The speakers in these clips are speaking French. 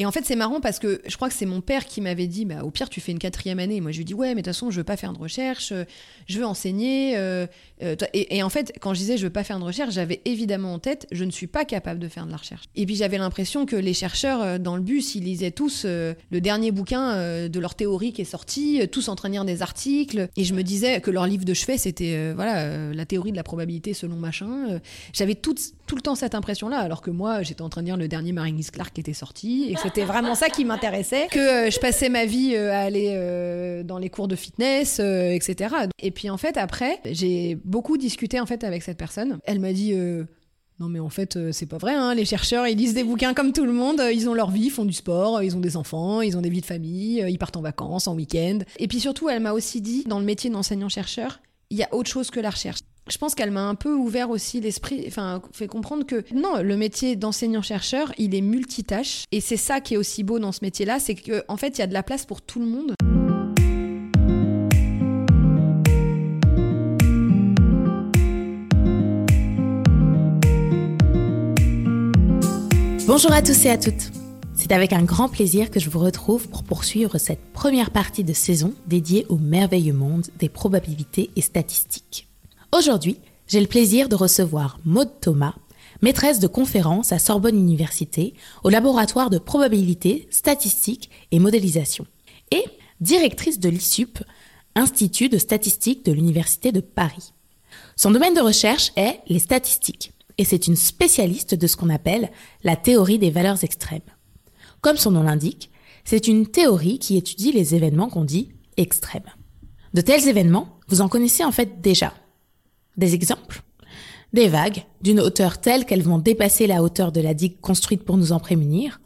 Et en fait, c'est marrant parce que je crois que c'est mon père qui m'avait dit, bah, au pire, tu fais une quatrième année. Et moi, je lui dis, ouais, mais de toute façon, je veux pas faire de recherche, euh, je veux enseigner. euh, euh, et, en fait, quand je disais, je veux pas faire de recherche, j'avais évidemment en tête, je ne suis pas capable de faire de la recherche. Et puis, j'avais l'impression que les chercheurs dans le bus, ils lisaient tous le dernier bouquin de leur théorie qui est sorti, tous en train de lire des articles. Et je me disais que leur livre de chevet, c'était voilà, la théorie de la probabilité selon machin. J'avais tout, tout le temps cette impression-là, alors que moi, j'étais en train de lire le dernier Maringis Clark qui était sorti, et que c'était vraiment ça qui m'intéressait, que euh, je passais ma vie euh, à aller euh, dans les cours de fitness, etc. Et puis en fait, après, j'ai beaucoup discuté en fait avec cette personne. Elle m'a dit. non mais en fait c'est pas vrai, hein. les chercheurs ils lisent des bouquins comme tout le monde, ils ont leur vie, ils font du sport, ils ont des enfants, ils ont des vies de famille, ils partent en vacances, en week-end. Et puis surtout elle m'a aussi dit, dans le métier d'enseignant-chercheur, il y a autre chose que la recherche. Je pense qu'elle m'a un peu ouvert aussi l'esprit, enfin fait comprendre que non, le métier d'enseignant-chercheur il est multitâche et c'est ça qui est aussi beau dans ce métier-là, c'est qu'en en fait il y a de la place pour tout le monde. Bonjour à tous et à toutes. C'est avec un grand plaisir que je vous retrouve pour poursuivre cette première partie de saison dédiée au merveilleux monde des probabilités et statistiques. Aujourd'hui, j'ai le plaisir de recevoir Maude Thomas, maîtresse de conférence à Sorbonne Université au laboratoire de probabilité, statistique et modélisation, et directrice de l'ISUP, Institut de statistique de l'Université de Paris. Son domaine de recherche est les statistiques, et c'est une spécialiste de ce qu'on appelle la théorie des valeurs extrêmes. Comme son nom l'indique, c'est une théorie qui étudie les événements qu'on dit extrêmes. De tels événements, vous en connaissez en fait déjà. Des exemples Des vagues d'une hauteur telle qu'elles vont dépasser la hauteur de la digue construite pour nous en prémunir,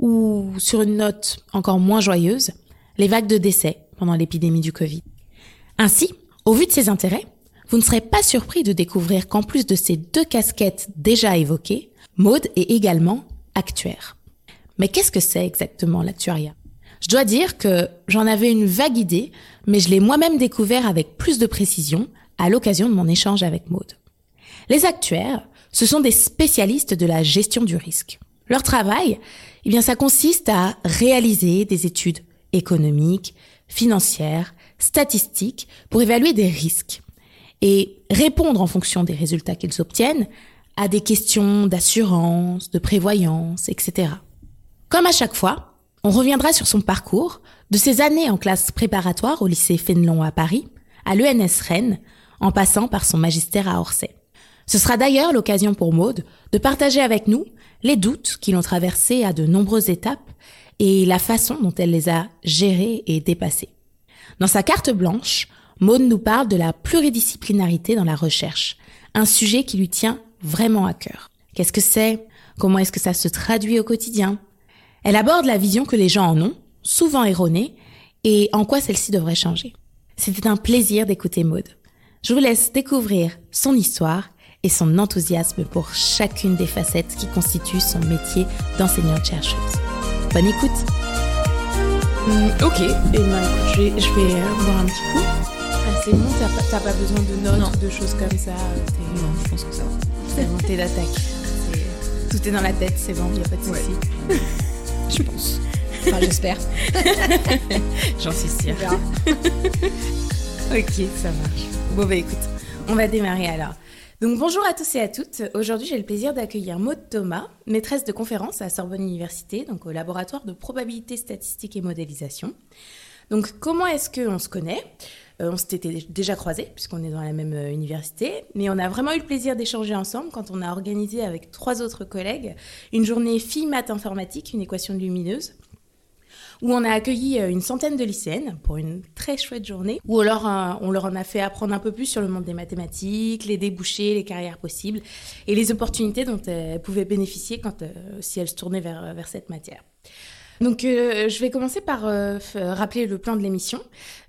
ou sur une note encore moins joyeuse, les vagues de décès pendant l'épidémie du Covid. Ainsi, au vu de ces intérêts, vous ne serez pas surpris de découvrir qu'en plus de ces deux casquettes déjà évoquées, Maude est également actuaire. Mais qu'est-ce que c'est exactement l'actuariat Je dois dire que j'en avais une vague idée, mais je l'ai moi-même découvert avec plus de précision à l'occasion de mon échange avec Maude. Les actuaires, ce sont des spécialistes de la gestion du risque. Leur travail, eh bien, ça consiste à réaliser des études économiques, financières, statistiques pour évaluer des risques et répondre en fonction des résultats qu'ils obtiennent à des questions d'assurance, de prévoyance, etc. Comme à chaque fois, on reviendra sur son parcours, de ses années en classe préparatoire au lycée Fénelon à Paris, à l'ENS Rennes, en passant par son magistère à Orsay. Ce sera d'ailleurs l'occasion pour Maude de partager avec nous les doutes qui l'ont traversée à de nombreuses étapes et la façon dont elle les a gérés et dépassés. Dans sa carte blanche, Maude nous parle de la pluridisciplinarité dans la recherche, un sujet qui lui tient vraiment à cœur. Qu'est-ce que c'est? Comment est-ce que ça se traduit au quotidien? Elle aborde la vision que les gens en ont, souvent erronée, et en quoi celle-ci devrait changer. C'était un plaisir d'écouter Maude. Je vous laisse découvrir son histoire et son enthousiasme pour chacune des facettes qui constituent son métier d'enseignante-chercheuse. Bonne écoute Hum, ok, et ben, écoute, je vais, je vais euh, boire un petit coup. Ah, c'est bon, t'as pas, pas besoin de notes Non. ou de choses comme ça. t'es- Non, je pense que ça va. T'es monté d'attaque. Tout est dans la tête, c'est bon, y a pas de Ouais. souci. Je pense. Enfin, j'espère. J'en suis sûre. Ok, ça marche. Bon bah écoute, on va démarrer alors. Donc bonjour à tous et à toutes. Aujourd'hui, j'ai le plaisir d'accueillir Maude Thomas, maîtresse de conférence à Sorbonne Université, donc au laboratoire de probabilité statistique et modélisation. Donc comment est-ce qu'on se connaît? Euh, On s'était déjà croisés puisqu'on est dans la même euh, université, mais on a vraiment eu le plaisir d'échanger ensemble quand on a organisé avec trois autres collègues une journée filles maths informatique, une équation lumineuse où on a accueilli euh, une centaine de lycéennes pour une très chouette journée, où alors euh, on leur en a fait apprendre un peu plus sur le monde des mathématiques, les débouchés, les carrières possibles et les opportunités dont elles pouvaient bénéficier quand, euh, si elles se tournaient vers cette matière. Donc, euh, je vais commencer par euh, rappeler le plan de l'émission.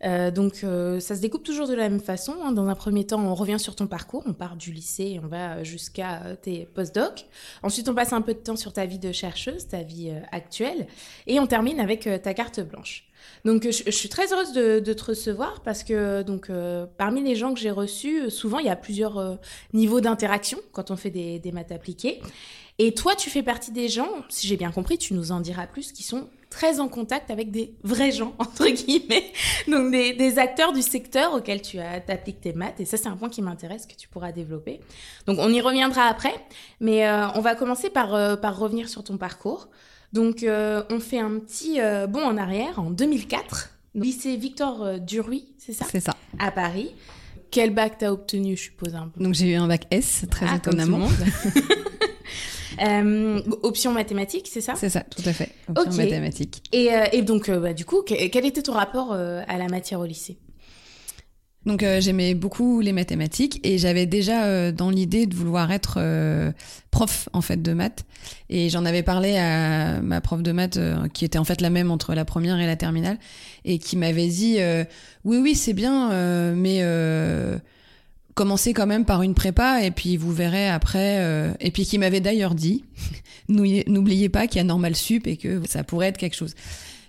Euh, donc, euh, ça se découpe toujours de la même façon. hein. Dans un premier temps, on revient sur ton parcours. On part du lycée et on va jusqu'à euh, tes postdocs. Ensuite, on passe un peu de temps sur ta vie de chercheuse, ta vie euh, actuelle. Et on termine avec ta carte blanche. Donc, je, suis très heureuse de, de te recevoir parce que donc, euh, parmi les gens que j'ai reçus, souvent, il y a plusieurs niveaux d'interaction quand on fait des, des maths appliquées. Et toi, tu fais partie des gens, si j'ai bien compris, tu nous en diras plus, qui sont très en contact avec des vrais gens, entre guillemets, donc des, acteurs du secteur auquel tu appliques tes maths. Et ça, c'est un point qui m'intéresse, que tu pourras développer. Donc, on y reviendra après, mais euh, on va commencer par, euh, par revenir sur ton parcours. Donc, euh, on fait un petit bond en arrière en 2004, lycée Victor Duruy, c'est ça? C'est ça. À Paris. Quel bac t'as obtenu, je suppose un peu? Donc, j'ai eu un bac S, très ah, étonnamment. Euh, option mathématiques, c'est ça C'est ça, tout à fait. Option mathématiques. Et, euh, et donc, euh, bah, du coup, quel était ton rapport à la matière au lycée? Donc j'aimais beaucoup les mathématiques et j'avais déjà dans l'idée de vouloir être prof en fait de maths et j'en avais parlé à ma prof de maths qui était en fait la même entre la première et la terminale et qui m'avait dit oui oui c'est bien mais commencez quand même par une prépa et puis vous verrez après. Euh, et puis qui m'avait d'ailleurs dit, n'oubliez pas qu'il y a Normal Sup et que ça pourrait être quelque chose.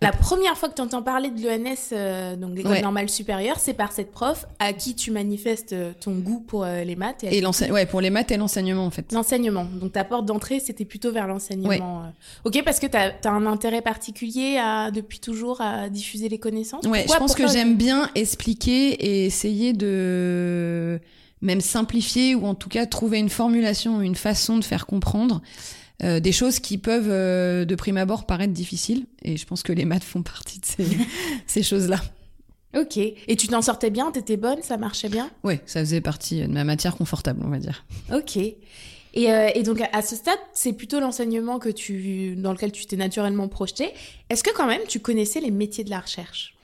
La première fois que tu entends parler de l'ENS, euh, donc l'école normale supérieure, c'est par cette prof à qui tu manifestes euh, ton goût pour les maths. Et, et ouais, pour les maths et l'enseignement en fait. L'enseignement. Donc ta porte d'entrée, c'était plutôt vers l'enseignement. Ok, parce que tu as, un intérêt particulier à, depuis toujours à diffuser les connaissances Ouais, je pense que j'aime bien expliquer et essayer de même simplifier ou en tout cas trouver une formulation, une façon de faire comprendre euh, des choses qui peuvent euh, de prime abord paraître difficiles. Et je pense que les maths font partie de ces, ces choses-là. Ok. Et tu t'en sortais bien? T'étais bonne? Ça marchait bien? Oui, ça faisait partie de ma matière confortable, on va dire. Ok. Et, euh, et donc à ce stade, c'est plutôt l'enseignement que tu, dans lequel tu t'es naturellement projeté. Est-ce que quand même tu connaissais les métiers de la recherche?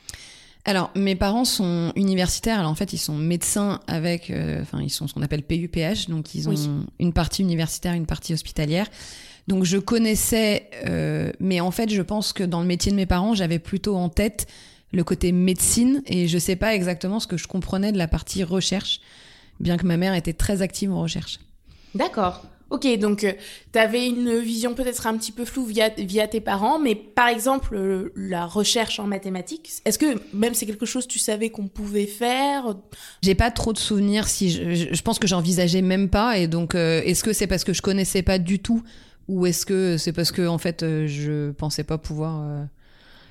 Alors, mes parents sont universitaires. Alors, en fait, ils sont médecins avec, enfin, ils sont ce qu'on appelle PUPH, donc ils ont une partie universitaire, une partie hospitalière. Donc, je connaissais, euh, mais en fait, je pense que dans le métier de mes parents, j'avais plutôt en tête le côté médecine, et je sais pas exactement ce que je comprenais de la partie recherche, bien que ma mère était très active en recherche. D'accord. Ok, donc euh, tu avais une vision peut-être un petit peu floue via, via tes parents, mais par exemple, euh, la recherche en mathématiques, est-ce que même c'est quelque chose que tu savais qu'on pouvait faire? J'ai pas trop de souvenirs, si je, je pense que j'envisageais même pas, et donc euh, est-ce que c'est parce que je connaissais pas du tout, ou est-ce que c'est parce que en fait je pensais pas pouvoir.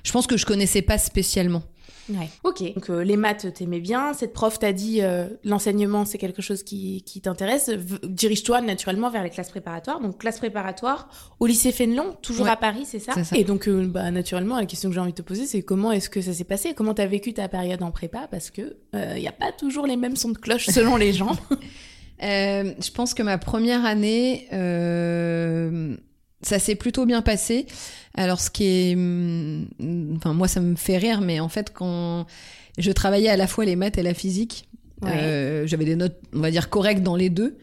Je pense que je connaissais pas spécialement. Ouais. Ok. Donc euh, les maths, t'aimais bien. Cette prof t'a dit euh, l'enseignement, c'est quelque chose qui, qui t'intéresse. Dirige-toi naturellement vers les classes préparatoires. Donc classe préparatoire au lycée Fénelon, toujours à Paris, c'est ça, Et donc euh, bah, naturellement, la question que j'ai envie de te poser, c'est comment est-ce que ça s'est passé? Comment t'as vécu ta période en prépa? Parce que il n'y a pas toujours les mêmes sons de cloche selon les gens. je pense que ma première année ça s'est plutôt bien passé. Alors, ce qui est, mm, enfin, moi, ça me fait rire, mais en fait, quand je travaillais à la fois les maths et la physique, euh, j'avais des notes, on va dire, correctes dans les deux.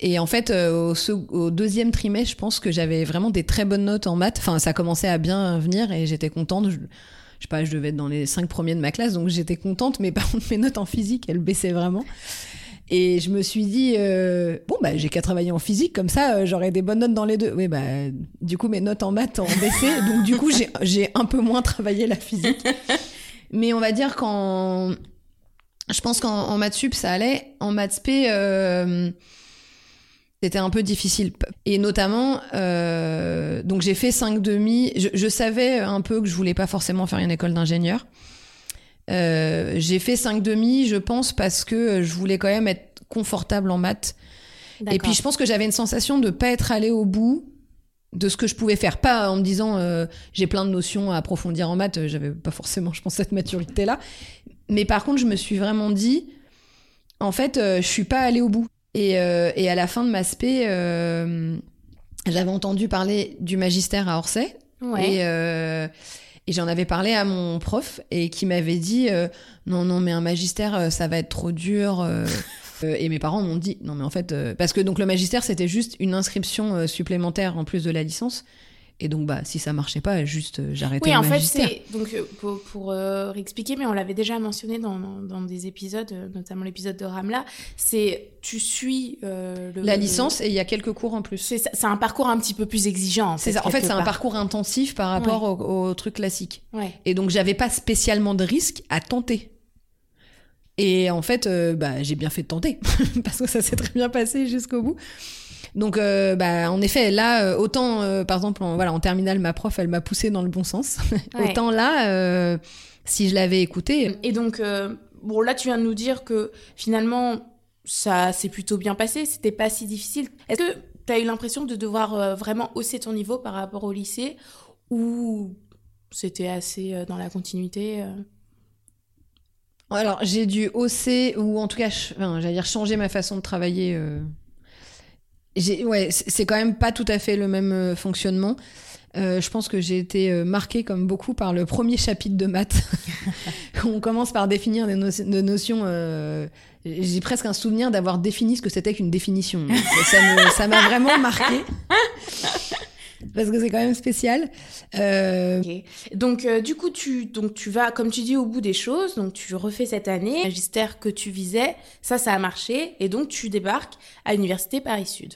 Et en fait, euh, au, deuxième trimestre, je pense que j'avais vraiment des très bonnes notes en maths. Enfin, ça commençait à bien venir et j'étais contente. Je, je sais pas, je devais être dans les cinq premiers de ma classe, donc j'étais contente. Mais par contre, mes notes en physique, elles baissaient vraiment. Et je me suis dit, euh, bon, bah, j'ai qu'à travailler en physique, comme ça, euh, j'aurai des bonnes notes dans les deux. Oui, bah, du coup, mes notes en maths ont baissé, donc du coup, j'ai un peu moins travaillé la physique. Mais on va dire qu'en. Je pense qu'en maths sup, ça allait. En maths p, euh, c'était un peu difficile. Et notamment, donc j'ai fait 5 demi. Je, je, savais un peu que je voulais pas forcément faire une école d'ingénieur. Euh, j'ai fait 5 demi, je pense, parce que je voulais quand même être confortable en maths. Et puis je pense que j'avais une sensation de pas être allé au bout de ce que je pouvais faire. Pas en me disant euh, j'ai plein de notions à approfondir en maths, j'avais pas forcément, je pense, cette maturité-là. Mais par contre, je me suis vraiment dit, en fait, euh, je suis pas allé au bout. Et, et à la fin de ma spé, j'avais entendu parler du magistère à Orsay. Ouais. Et et j'en avais parlé à mon prof et qui m'avait dit euh, non, non, mais un magistère, euh, ça va être trop dur. Euh. et mes parents m'ont dit non, mais en fait, parce que donc le magistère, c'était juste une inscription supplémentaire en plus de la licence. Et donc, bah, si ça marchait pas, juste euh, j'arrêtais oui, en fait, c'est donc euh, pour, pour euh, réexpliquer, mais on l'avait déjà mentionné dans, dans, des épisodes, notamment l'épisode de Ramla. C'est tu suis la licence et il y a quelques cours en plus. C'est un parcours un petit peu plus exigeant. En fait, en fait c'est un parcours intensif par rapport au, au, truc classique. Et donc, j'avais pas spécialement de risque à tenter. Et en fait, bah, j'ai bien fait de tenter parce que ça s'est très bien passé jusqu'au bout. Donc, euh, bah, en effet, là, euh, autant, euh, par exemple, en, voilà, en terminale, ma prof, elle m'a poussé dans le bon sens. Ouais. autant là, euh, si je l'avais écouté, Et donc, bon, là, tu viens de nous dire que finalement, ça s'est plutôt bien passé, c'était pas si difficile. Est-ce que tu as eu l'impression de devoir vraiment hausser ton niveau par rapport au lycée ou c'était assez dans la continuité Alors, j'ai dû hausser, ou en tout cas, j'allais dire changer ma façon de travailler. euh. J'ai- Ouais, c'est quand même pas tout à fait le même euh, fonctionnement. Euh, je pense que j'ai été euh, marquée, comme beaucoup, par le premier chapitre de maths. On commence par définir des, notions- des notions. euh, J'ai presque un souvenir d'avoir défini ce que c'était qu'une définition. ça m'a vraiment marqué. Parce que c'est quand même spécial. Euh, Ok. Donc, euh, du coup, tu, donc, tu vas, comme tu dis, au bout des choses. Donc, tu refais cette année. Magistère que tu visais, ça, ça a marché. Et donc, tu débarques à l'université Paris-Sud.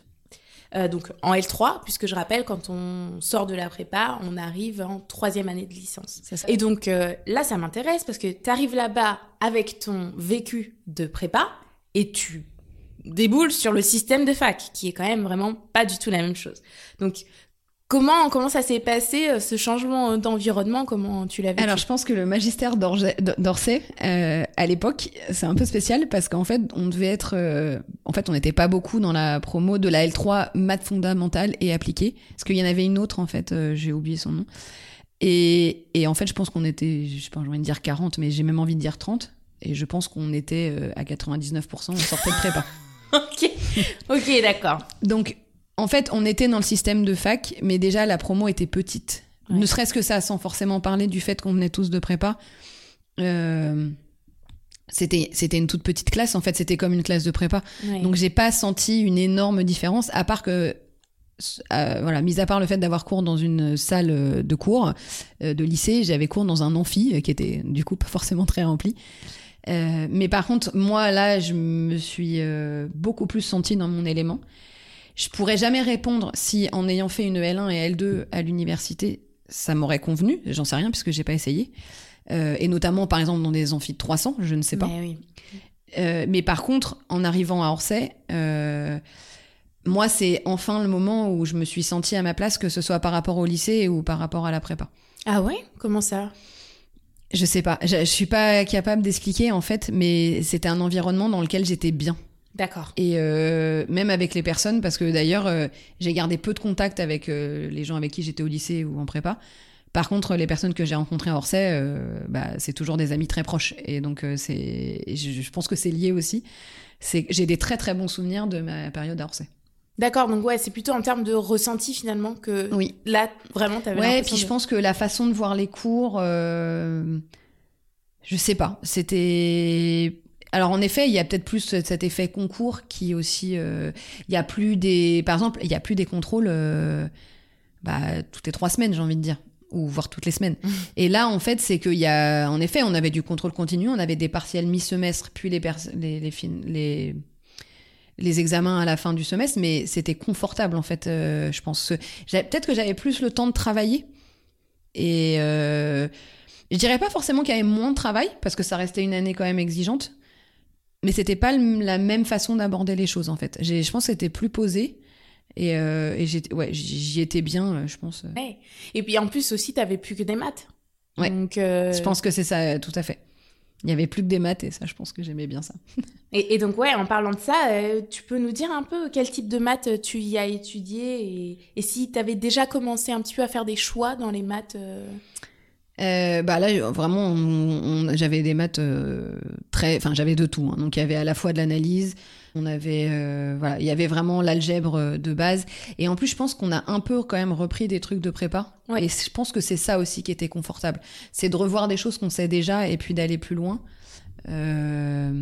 Euh, donc, en L3, puisque je rappelle, quand on sort de la prépa, on arrive en troisième année de licence. Et donc, euh, là, ça m'intéresse parce que tu arrives là-bas avec ton vécu de prépa et tu déboules sur le système de fac, qui est quand même vraiment pas du tout la même chose. Donc, Comment, comment ça s'est passé, euh, ce changement d'environnement Comment tu l'as vécu Alors, je pense que le magistère d'Orsay, euh, à l'époque, c'est un peu spécial parce qu'en fait, on devait être. euh, en fait, on n'était pas beaucoup dans la promo de la L3 maths fondamentale et appliquée. Parce qu'il y en avait une autre, en fait, euh, j'ai oublié son nom. Et, et en fait, je pense qu'on était, je sais pas, j'ai envie de dire 40, mais j'ai même envie de dire 30. Et je pense qu'on était euh, à 99%, on sortait de prépa. Ok, ok, d'accord. Donc, en fait, on était dans le système de fac, mais déjà la promo était petite. Ouais. Ne serait-ce que ça, sans forcément parler du fait qu'on venait tous de prépa. Euh, c'était c'était une toute petite classe, en fait, c'était comme une classe de prépa. Ouais. Donc, j'ai pas senti une énorme différence, à part que. euh, voilà, mis à part le fait d'avoir cours dans une salle euh, de cours euh, de lycée, j'avais cours dans un amphi qui était du coup pas forcément très rempli. Euh, mais par contre, moi là, je me suis beaucoup plus sentie dans mon élément. Je pourrais jamais répondre si, en ayant fait une L1 et L2 à l'université, ça m'aurait convenu. J'en sais rien puisque j'ai pas essayé. Euh, et notamment, par exemple, dans des de 300, je ne sais pas. Mais oui. Euh, mais par contre, en arrivant à Orsay, euh, moi, c'est enfin le moment où je me suis sentie à ma place, que ce soit par rapport au lycée ou par rapport à la prépa. Ah ouais? Comment ça? Je sais pas, je, je suis pas capable d'expliquer en fait, mais c'était un environnement dans lequel j'étais bien. D'accord. Et euh, même avec les personnes, parce que d'ailleurs, euh, j'ai gardé peu de contact avec euh, les gens avec qui j'étais au lycée ou en prépa. Par contre, les personnes que j'ai rencontrées à Orsay, bah, c'est toujours des amis très proches. Et donc, c'est, je, je pense que c'est lié aussi. C'est, j'ai des très très bons souvenirs de ma période à Orsay. D'accord, donc ouais, c'est plutôt en termes de ressenti finalement que Oui. là, vraiment, t'avais Ouais, et puis je pense que la façon de voir les cours, je sais pas, c'était. Alors en effet, il y a peut-être plus cet effet concours qui aussi, euh, il y a plus des, par exemple, il y a plus des contrôles, euh, bah, toutes les trois semaines, j'ai envie de dire, ou voire toutes les semaines. Et là, en fait, c'est qu'il y a, en effet, on avait du contrôle continu, on avait des partiels mi-semestre, puis les, les, les, les les examens à la fin du semestre, mais c'était confortable en fait. euh, je pense. Peut-être que j'avais plus le temps de travailler. Et euh, je dirais pas forcément qu'il y avait moins de travail, parce que ça restait une année quand même exigeante. Mais c'était pas la même façon d'aborder les choses en fait. Je pense que c'était plus posé. Et, euh, et j'étais- ouais, j'y étais bien, euh, je pense. Ouais. Et puis en plus aussi, t'avais plus que des maths. Ouais. Donc, euh, Je pense que c'est ça, euh, tout à fait. Il y avait plus que des maths et ça, je pense que j'aimais bien ça. Et, et donc, ouais, en parlant de ça, euh, tu peux nous dire un peu quel type de maths euh, tu y as étudié et, et si tu avais déjà commencé un petit peu à faire des choix dans les maths euh, bah là, vraiment, on- on- j'avais des maths euh, très. Enfin, j'avais de tout. hein. Donc, il y avait à la fois de l'analyse, on avait. euh, voilà, il y avait vraiment l'algèbre de base. Et en plus, je pense qu'on a un peu quand même repris des trucs de prépa. Ouais. Et je pense que c'est ça aussi qui était confortable. C'est de revoir des choses qu'on sait déjà et puis d'aller plus loin. Euh,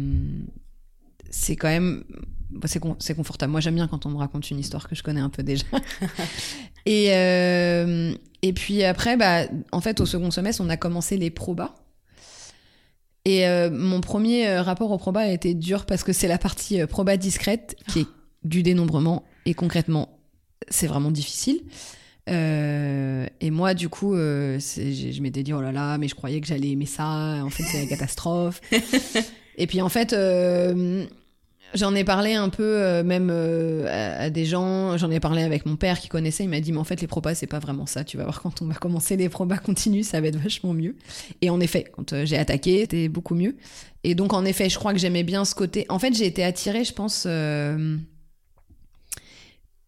c'est quand même. bah, C'est con- confortable. Moi, j'aime bien quand on me raconte une histoire que je connais un peu déjà. et, euh, et puis après, bah, en fait, au second semestre, on a commencé les probas. Et euh, mon premier euh, rapport au proba a été dur parce que c'est la partie proba discrète qui est du dénombrement. Et concrètement, c'est vraiment difficile. Euh, et moi, du coup, je m'étais dit, oh là là, mais je croyais que j'allais aimer ça. En fait, c'est la catastrophe. et puis, en fait, euh, J'en ai parlé un peu, euh, même euh, à, des gens. J'en ai parlé avec mon père qui connaissait. Il m'a dit, mais en fait, les probas, c'est pas vraiment ça. Tu vas voir, quand on va commencer les probas continues, ça va être vachement mieux. Et en effet, quand j'ai attaqué, c'était beaucoup mieux. Et donc, en effet, je crois que j'aimais bien ce côté. En fait, j'ai été attirée, je pense,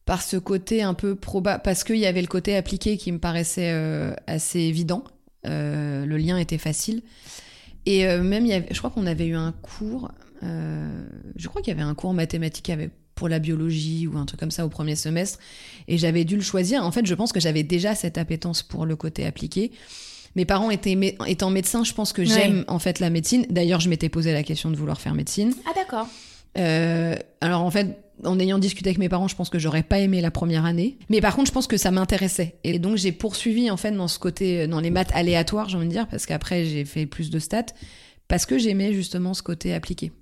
par ce côté un peu proba, parce qu'il y avait le côté appliqué qui me paraissait assez évident. Le lien était facile. Et euh, même, il y avait, je crois qu'on avait eu un cours. euh, je crois qu'il y avait un cours en mathématiques avec pour la biologie ou un truc comme ça au premier semestre et j'avais dû le choisir. En fait, je pense que j'avais déjà cette appétence pour le côté appliqué. Mes parents étaient mé- étant médecins, je pense que j'aime en fait la médecine. D'ailleurs, je m'étais posé la question de vouloir faire médecine. Ah d'accord. Euh, alors en fait, en ayant discuté avec mes parents, je pense que j'aurais pas aimé la première année. Mais par contre, je pense que ça m'intéressait. Et donc j'ai poursuivi en fait dans ce côté, dans les maths aléatoires, j'ai envie de dire, parce qu'après j'ai fait plus de stats, parce que j'aimais justement ce côté appliqué.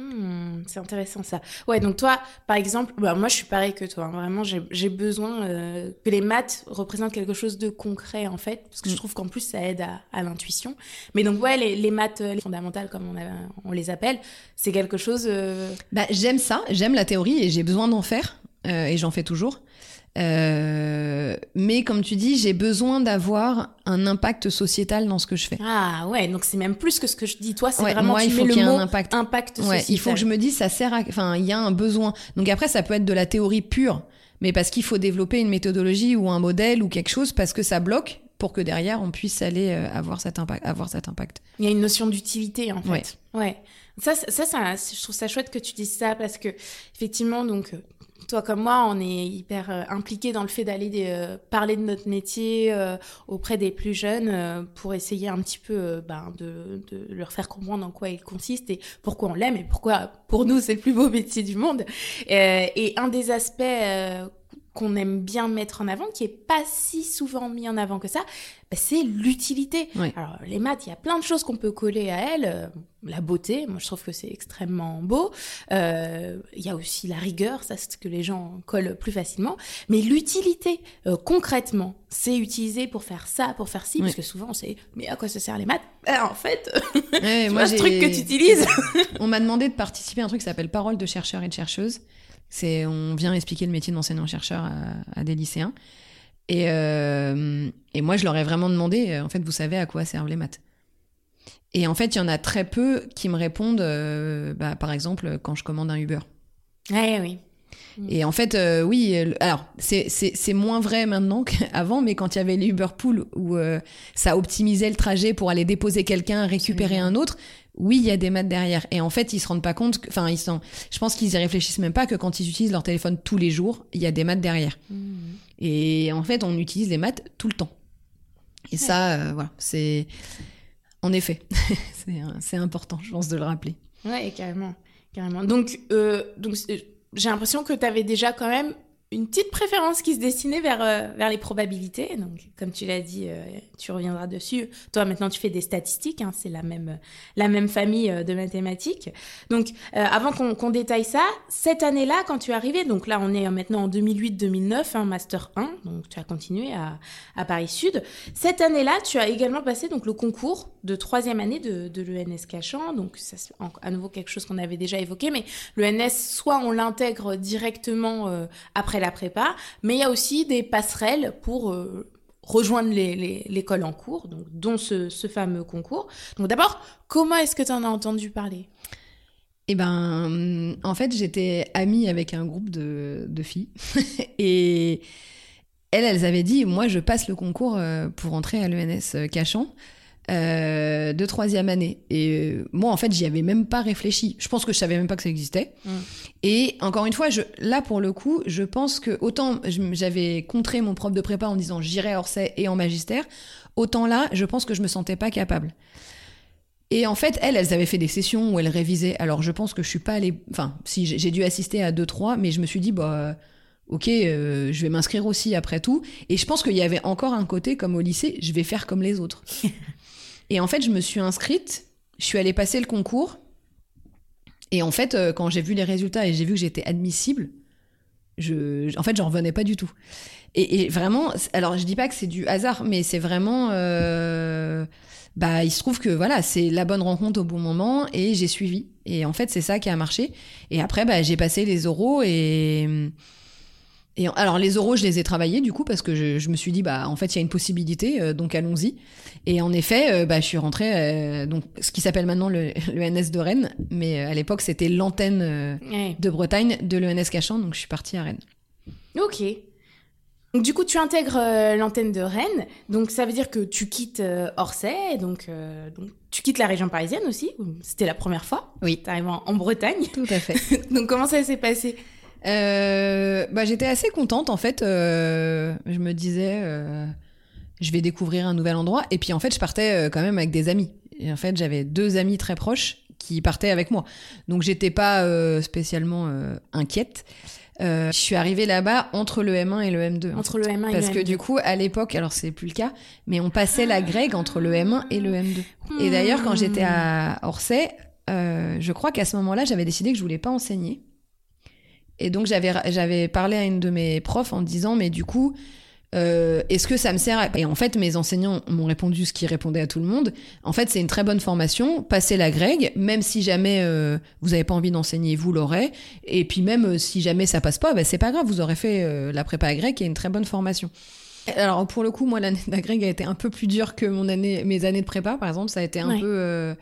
Hmm, c'est intéressant ça. Ouais, donc toi, par exemple, bah, moi je suis pareil que toi. hein. Vraiment, j'ai besoin euh, que les maths représentent quelque chose de concret en fait, parce que je Mm. trouve qu'en plus ça aide à, à l'intuition. Mais donc ouais, les, les maths euh, les fondamentales comme on, a- on les appelle, c'est quelque chose. euh, Bah, j'aime ça, j'aime la théorie et j'ai besoin d'en faire, euh, et j'en fais toujours. Euh, mais comme tu dis, j'ai besoin d'avoir un impact sociétal dans ce que je fais. Ah ouais, donc c'est même plus que ce que je dis. Toi, c'est Ouais, vraiment moi, tu il faut le qu'il y ait un impact. impact Ouais, il faut que je me dise, ça sert à. Enfin, il y a un besoin. Donc après, ça peut être de la théorie pure, mais parce qu'il faut développer une méthodologie ou un modèle ou quelque chose parce que ça bloque pour que derrière on puisse aller euh, avoir cet impact. Avoir cet impact. Il y a une notion d'utilité en fait. Ouais. Ouais. Ça, ça, ça, ça, je trouve ça chouette que tu dises ça parce que effectivement, donc euh, toi comme moi, on est hyper euh, impliqué dans le fait d'aller euh, parler de notre métier euh, auprès des plus jeunes pour essayer un petit peu ben, de, de leur faire comprendre en quoi il consiste et pourquoi on l'aime et pourquoi pour nous c'est le plus beau métier du monde. Et un des aspects qu'on aime bien mettre en avant, qui est pas si souvent mis en avant que ça, bah, c'est l'utilité. Alors les maths, il y a plein de choses qu'on peut coller à elles. Euh, la beauté, moi je trouve que c'est extrêmement beau. Euh, Il y a aussi la rigueur, ça c'est ce que les gens collent plus facilement. Mais l'utilité, euh, concrètement, c'est utilisé pour faire ça, pour faire ci, parce que souvent on sait, mais à quoi ça sert les maths? Ah, En fait, Ouais, moi, vois ce j'ai- truc que tu utilises. On m'a demandé de participer à un truc qui s'appelle Parole de chercheurs et de chercheuses. C'est on vient expliquer le métier d'enseignant-chercheur à, à des lycéens. Et, euh, et moi, je leur ai vraiment demandé, euh, en fait, vous savez à quoi servent les maths? Et en fait, il y en a très peu qui me répondent, euh, bah, par exemple, quand je commande un Uber. Ouais, oui. Et en fait, euh, oui, alors c'est- moins vrai maintenant qu'avant, mais quand il y avait les Uber Pool où euh, ça optimisait le trajet pour aller déposer quelqu'un, récupérer un autre, oui, il y a des maths derrière. Et en fait, ils se rendent pas compte, enfin, ils sont, je pense qu'ils y réfléchissent même pas que quand ils utilisent leur téléphone tous les jours, il y a des maths derrière. Et en fait, on utilise les maths tout le temps. Et ça, euh, voilà, c'est en effet, c'est important, je pense, de le rappeler. Ouais, carrément. carrément. Donc, euh, donc j'ai l'impression que tu avais déjà quand même une petite préférence qui se dessinait vers, euh, vers les probabilités. Donc, comme tu l'as dit, euh, tu reviendras dessus. Toi, maintenant, tu fais des statistiques. hein, c'est la même, la même famille euh, de mathématiques. Donc, avant qu'on détaille ça, cette année-là, quand tu es arrivé, donc là, on est maintenant en 2008-2009, hein, Master 1. Donc, tu as continué à, à Paris Sud. Cette année-là, tu as également passé donc le concours de troisième année de, de l'ENS Cachan. Donc, c'est à nouveau quelque chose qu'on avait déjà évoqué, mais l'ENS, soit on l'intègre directement euh, après la prépa, mais il y a aussi des passerelles pour euh, rejoindre l'école en cours, donc, dont ce, ce fameux concours. Donc, d'abord, comment est-ce que tu en as entendu parler? Eh ben, en fait, j'étais amie avec un groupe de, de filles. et elles, elles avaient dit, moi, je passe le concours euh, pour entrer à l'ENS Cachan euh, de troisième année. Et euh, moi, en fait, j'y avais même pas réfléchi. Je pense que je savais même pas que ça existait. Mm. Et encore une fois, je, là, pour le coup, je pense que autant j'avais contré mon prof de prépa en disant j'irai à Orsay et en magistère, autant là, je pense que je me sentais pas capable. Et en fait, elles, elles avaient fait des sessions où elles révisaient. Alors, je pense que je suis pas allée. Enfin, si j'ai j'ai dû assister à deux, trois, mais je me suis dit, bah, ok, euh, je vais m'inscrire aussi après tout. Et je pense qu'il y avait encore un côté, comme au lycée, je vais faire comme les autres. et en fait, je me suis inscrite, je suis allée passer le concours. Et en fait, euh, quand j'ai vu les résultats et j'ai vu que j'étais admissible, je, en fait, j'en revenais pas du tout. Et, vraiment, alors je dis pas que c'est du hasard, mais c'est vraiment. euh, bah il se trouve que voilà, c'est la bonne rencontre au bon moment et j'ai suivi. Et en fait, c'est ça qui a marché. Et après, bah, j'ai passé les oraux et et alors les euros, je les ai travaillés du coup parce que je, me suis dit bah en fait il y a une possibilité euh, donc allons-y. Et en effet, euh, bah je suis rentrée euh, donc ce qui s'appelle maintenant le, l'ENS de Rennes, mais à l'époque c'était l'antenne de Bretagne de l'ENS Cachan, donc je suis partie à Rennes. Ok. Donc, du coup, tu intègres l'antenne de Rennes. Donc, ça veut dire que tu quittes Orsay. Donc, donc, tu quittes la région parisienne aussi. C'était la première fois? Oui. Tu arrives en Bretagne. Tout à fait. donc, comment ça s'est passé? Euh, bah, J'étais assez contente en fait. Euh, je me disais, euh, je vais découvrir un nouvel endroit. Et puis en fait, je partais euh, quand même avec des amis. Et en fait, j'avais deux amis très proches qui partaient avec moi. Donc j'étais pas euh, spécialement inquiète. je suis arrivée là-bas entre le M1 et le M2. Entre le M1 et le M2. Parce que du coup, à l'époque, alors c'est plus le cas, mais on passait la grecque entre le M1 et le M2. Et d'ailleurs, quand j'étais à Orsay, je crois qu'à ce moment-là, j'avais décidé que je voulais pas enseigner. Et donc j'avais j'avais parlé à une de mes profs en disant mais du coup euh, est-ce que ça me sert Et en fait, mes enseignants m'ont répondu ce qui répondait à tout le monde. En fait, c'est une très bonne formation. Passez la grègue, même si jamais euh, vous n'avez pas envie d'enseigner, vous l'aurez. Et puis même euh, si jamais ça passe pas, bah, c'est pas grave, vous aurez fait la prépa grecque qui est une très bonne formation. Alors pour le coup, moi l'année de la grecque a été un peu plus dure que mon année, mes années de prépa, par exemple. Ça a été un peu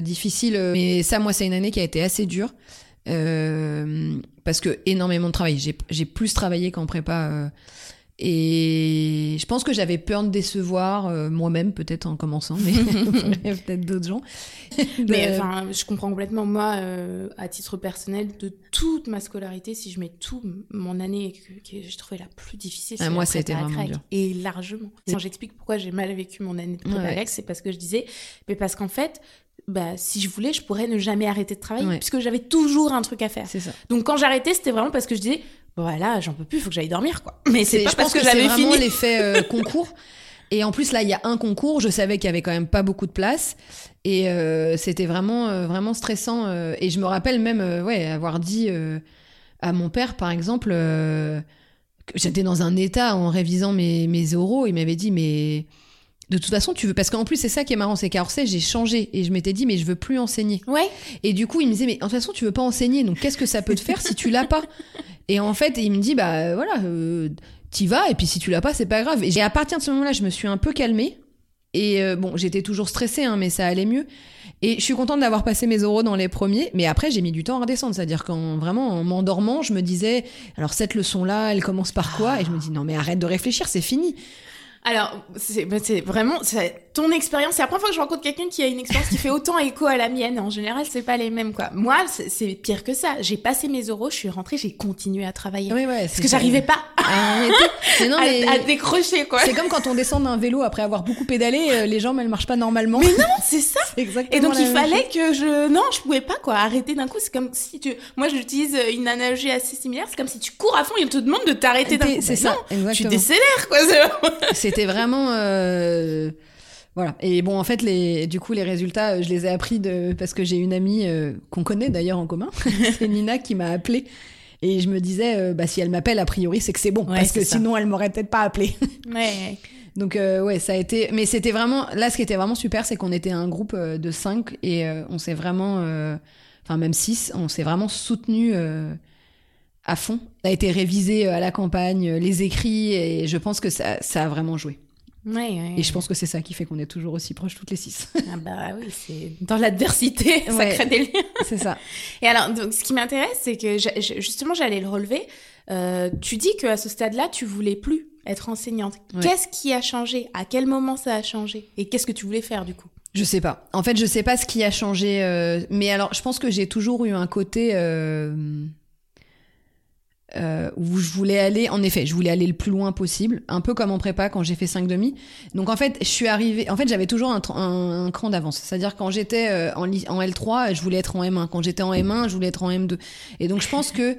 difficile. Mais ça, moi, c'est une année qui a été assez dure. Euh, parce que énormément de travail. J'ai plus travaillé qu'en prépa. Euh, et je pense que j'avais peur de décevoir euh, moi-même, peut-être en commençant, mais peut-être d'autres gens. Mais enfin, je comprends complètement. Moi, à titre personnel, de toute ma scolarité, si je mets tout mon année que, j'ai trouvé la plus difficile, ah, moi, c'était vraiment dur. Et largement. Quand j'explique pourquoi j'ai mal vécu mon année de prépa c'est parce que je disais, mais parce qu'en fait, bah, si je voulais, je pourrais ne jamais arrêter de travailler, puisque j'avais toujours un truc à faire. C'est ça. Donc quand j'arrêtais, c'était vraiment parce que je disais, voilà, j'en peux plus, il faut que j'aille dormir, quoi. Mais c'est pas parce que, j'avais fini. vraiment l'effet euh, concours. Et en plus, là, il y a un concours. Je savais qu'il y avait quand même pas beaucoup de place. Et euh, c'était vraiment, euh, vraiment stressant. et je me rappelle même, ouais, avoir dit à mon père, par exemple, que j'étais dans un état en révisant mes, mes oraux. Il m'avait dit, mais de toute façon, tu veux. Parce qu'en plus, c'est ça qui est marrant, c'est qu'à Orsay, j'ai changé et je m'étais dit, mais je veux plus enseigner. Ouais. Et du coup, il me disait, mais de toute façon, tu veux pas enseigner, donc qu'est-ce que ça peut te faire si tu l'as pas? Et en fait, il me dit, bah voilà, euh, t'y vas, et puis si tu l'as pas, c'est pas grave. Et à partir de ce moment-là, je me suis un peu calmée. Et euh, bon, j'étais toujours stressée, hein, mais ça allait mieux. Et je suis contente d'avoir passé mes oraux dans les premiers, mais après j'ai mis du temps à redescendre. C'est-à-dire qu'en vraiment en m'endormant, je me disais, alors cette leçon-là, elle commence par quoi? Et je me dis non mais arrête de réfléchir, c'est fini. Alors, c'est vraiment ton expérience. C'est la première fois que je rencontre quelqu'un qui a une expérience qui fait autant écho à la mienne. En général, c'est pas les mêmes, quoi. Moi, c'est pire que ça. J'ai passé mes euros, je suis rentrée, j'ai continué à travailler. Oui, ouais, parce que j'arrivais pas à, non, mais... à, décrocher, quoi. C'est comme quand on descend d'un vélo après avoir beaucoup pédalé, euh, les jambes, elles marchent pas normalement. Mais non, c'est ça. exactement. Et donc, il fallait que je, non, je pouvais pas, quoi, arrêter d'un coup. C'est comme si tu, moi, j'utilise une analogie assez similaire. C'est comme si tu cours à fond, il te demande de t'arrêter d'un coup. C'est ça. exactement. Tu décélères, quoi. C'était vraiment. Euh... Voilà. Et bon, en fait, les, du coup, les résultats, je les ai appris de, parce que j'ai une amie euh, qu'on connaît d'ailleurs en commun, c'est Nina qui m'a appelé. Et je me disais, euh, bah, si elle m'appelle, a priori, c'est que c'est bon. parce que sinon, elle m'aurait peut-être pas appelé. ouais. Donc, euh, ouais, ça a été. Mais c'était vraiment. Là, ce qui était vraiment super, c'est qu'on était un groupe de cinq et on s'est vraiment. Enfin, même six, on s'est vraiment soutenu à fond. Ça a été révisé à la campagne, les écrits, et je pense que ça, ça a vraiment joué. Et je pense que c'est ça qui fait qu'on est toujours aussi proches toutes les six. Ah bah oui, c'est dans l'adversité, ça crée des liens. C'est ça. Et alors, donc, ce qui m'intéresse, c'est que justement, j'allais le relever. Euh, tu dis qu'à ce stade-là, tu voulais plus être enseignante. Qu'est-ce qui a changé? À quel moment ça a changé? Et qu'est-ce que tu voulais faire du coup? Je sais pas. En fait, je sais pas ce qui a changé. Euh, mais alors, je pense que j'ai toujours eu un côté euh, euh, où je voulais aller, en effet, je voulais aller le plus loin possible, un peu comme en prépa quand j'ai fait 5 demi. Donc en fait, je suis arrivée, en fait, j'avais toujours un, un, cran d'avance. C'est-à-dire quand j'étais euh, en, en L3, je voulais être en M1. Quand j'étais en M1, je voulais être en M2. Et donc je pense que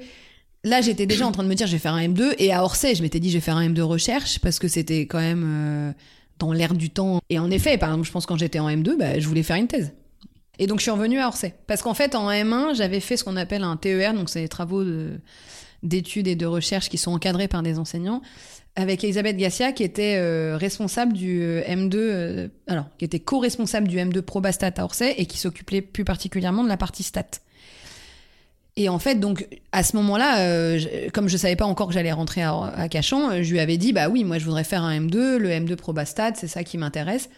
là, j'étais déjà en train de me dire, je vais faire un M2. Et à Orsay, je m'étais dit, je vais faire un M2 recherche parce que c'était quand même euh, dans l'air du temps. Et en effet, par exemple, je pense quand j'étais en M2, bah, je voulais faire une thèse. Et donc je suis revenue à Orsay. Parce qu'en fait, en M1, j'avais fait ce qu'on appelle un TER, donc c'est les travaux de d'études et de recherche qui sont encadrés par des enseignants. avec Elisabeth Gassia qui était euh, responsable du euh, M2, euh, alors qui était co-responsable du M2 Probastat à Orsay et qui s'occupait plus particulièrement de la partie stat. Et en fait, donc à ce moment-là, comme je savais pas encore que j'allais rentrer à, à, Cachan, je lui avais dit bah oui, moi je voudrais faire un M2, le M2 Probastat, c'est ça qui m'intéresse.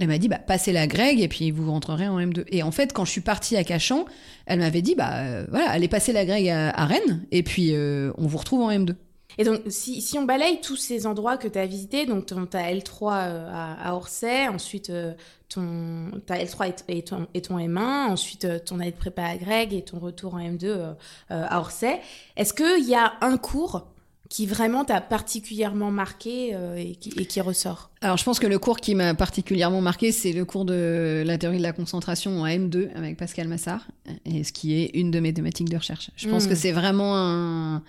Elle m'a dit bah passez la Greg et puis vous rentrerez en M2. Et en fait, quand je suis partie à Cachan, elle m'avait dit bah voilà, allez passer la Greg à, Rennes et puis on vous retrouve en M2. Et donc, si, on balaye tous ces endroits que tu as visités, donc tu as L3 à, Orsay, ensuite euh, ton, ta L3 et, ton, et ton M1, ensuite euh, ton année de prépa à Greg et ton retour en M2 euh, à Orsay. Est-ce qu'il y a un cours qui vraiment t'a particulièrement marqué et, qui, et, qui, ressort Alors je pense que le cours qui m'a particulièrement marqué, c'est le cours de la théorie de la concentration en M2 avec Pascal Massard, et ce qui est une de mes thématiques de recherche. Je pense hmm. que c'est vraiment un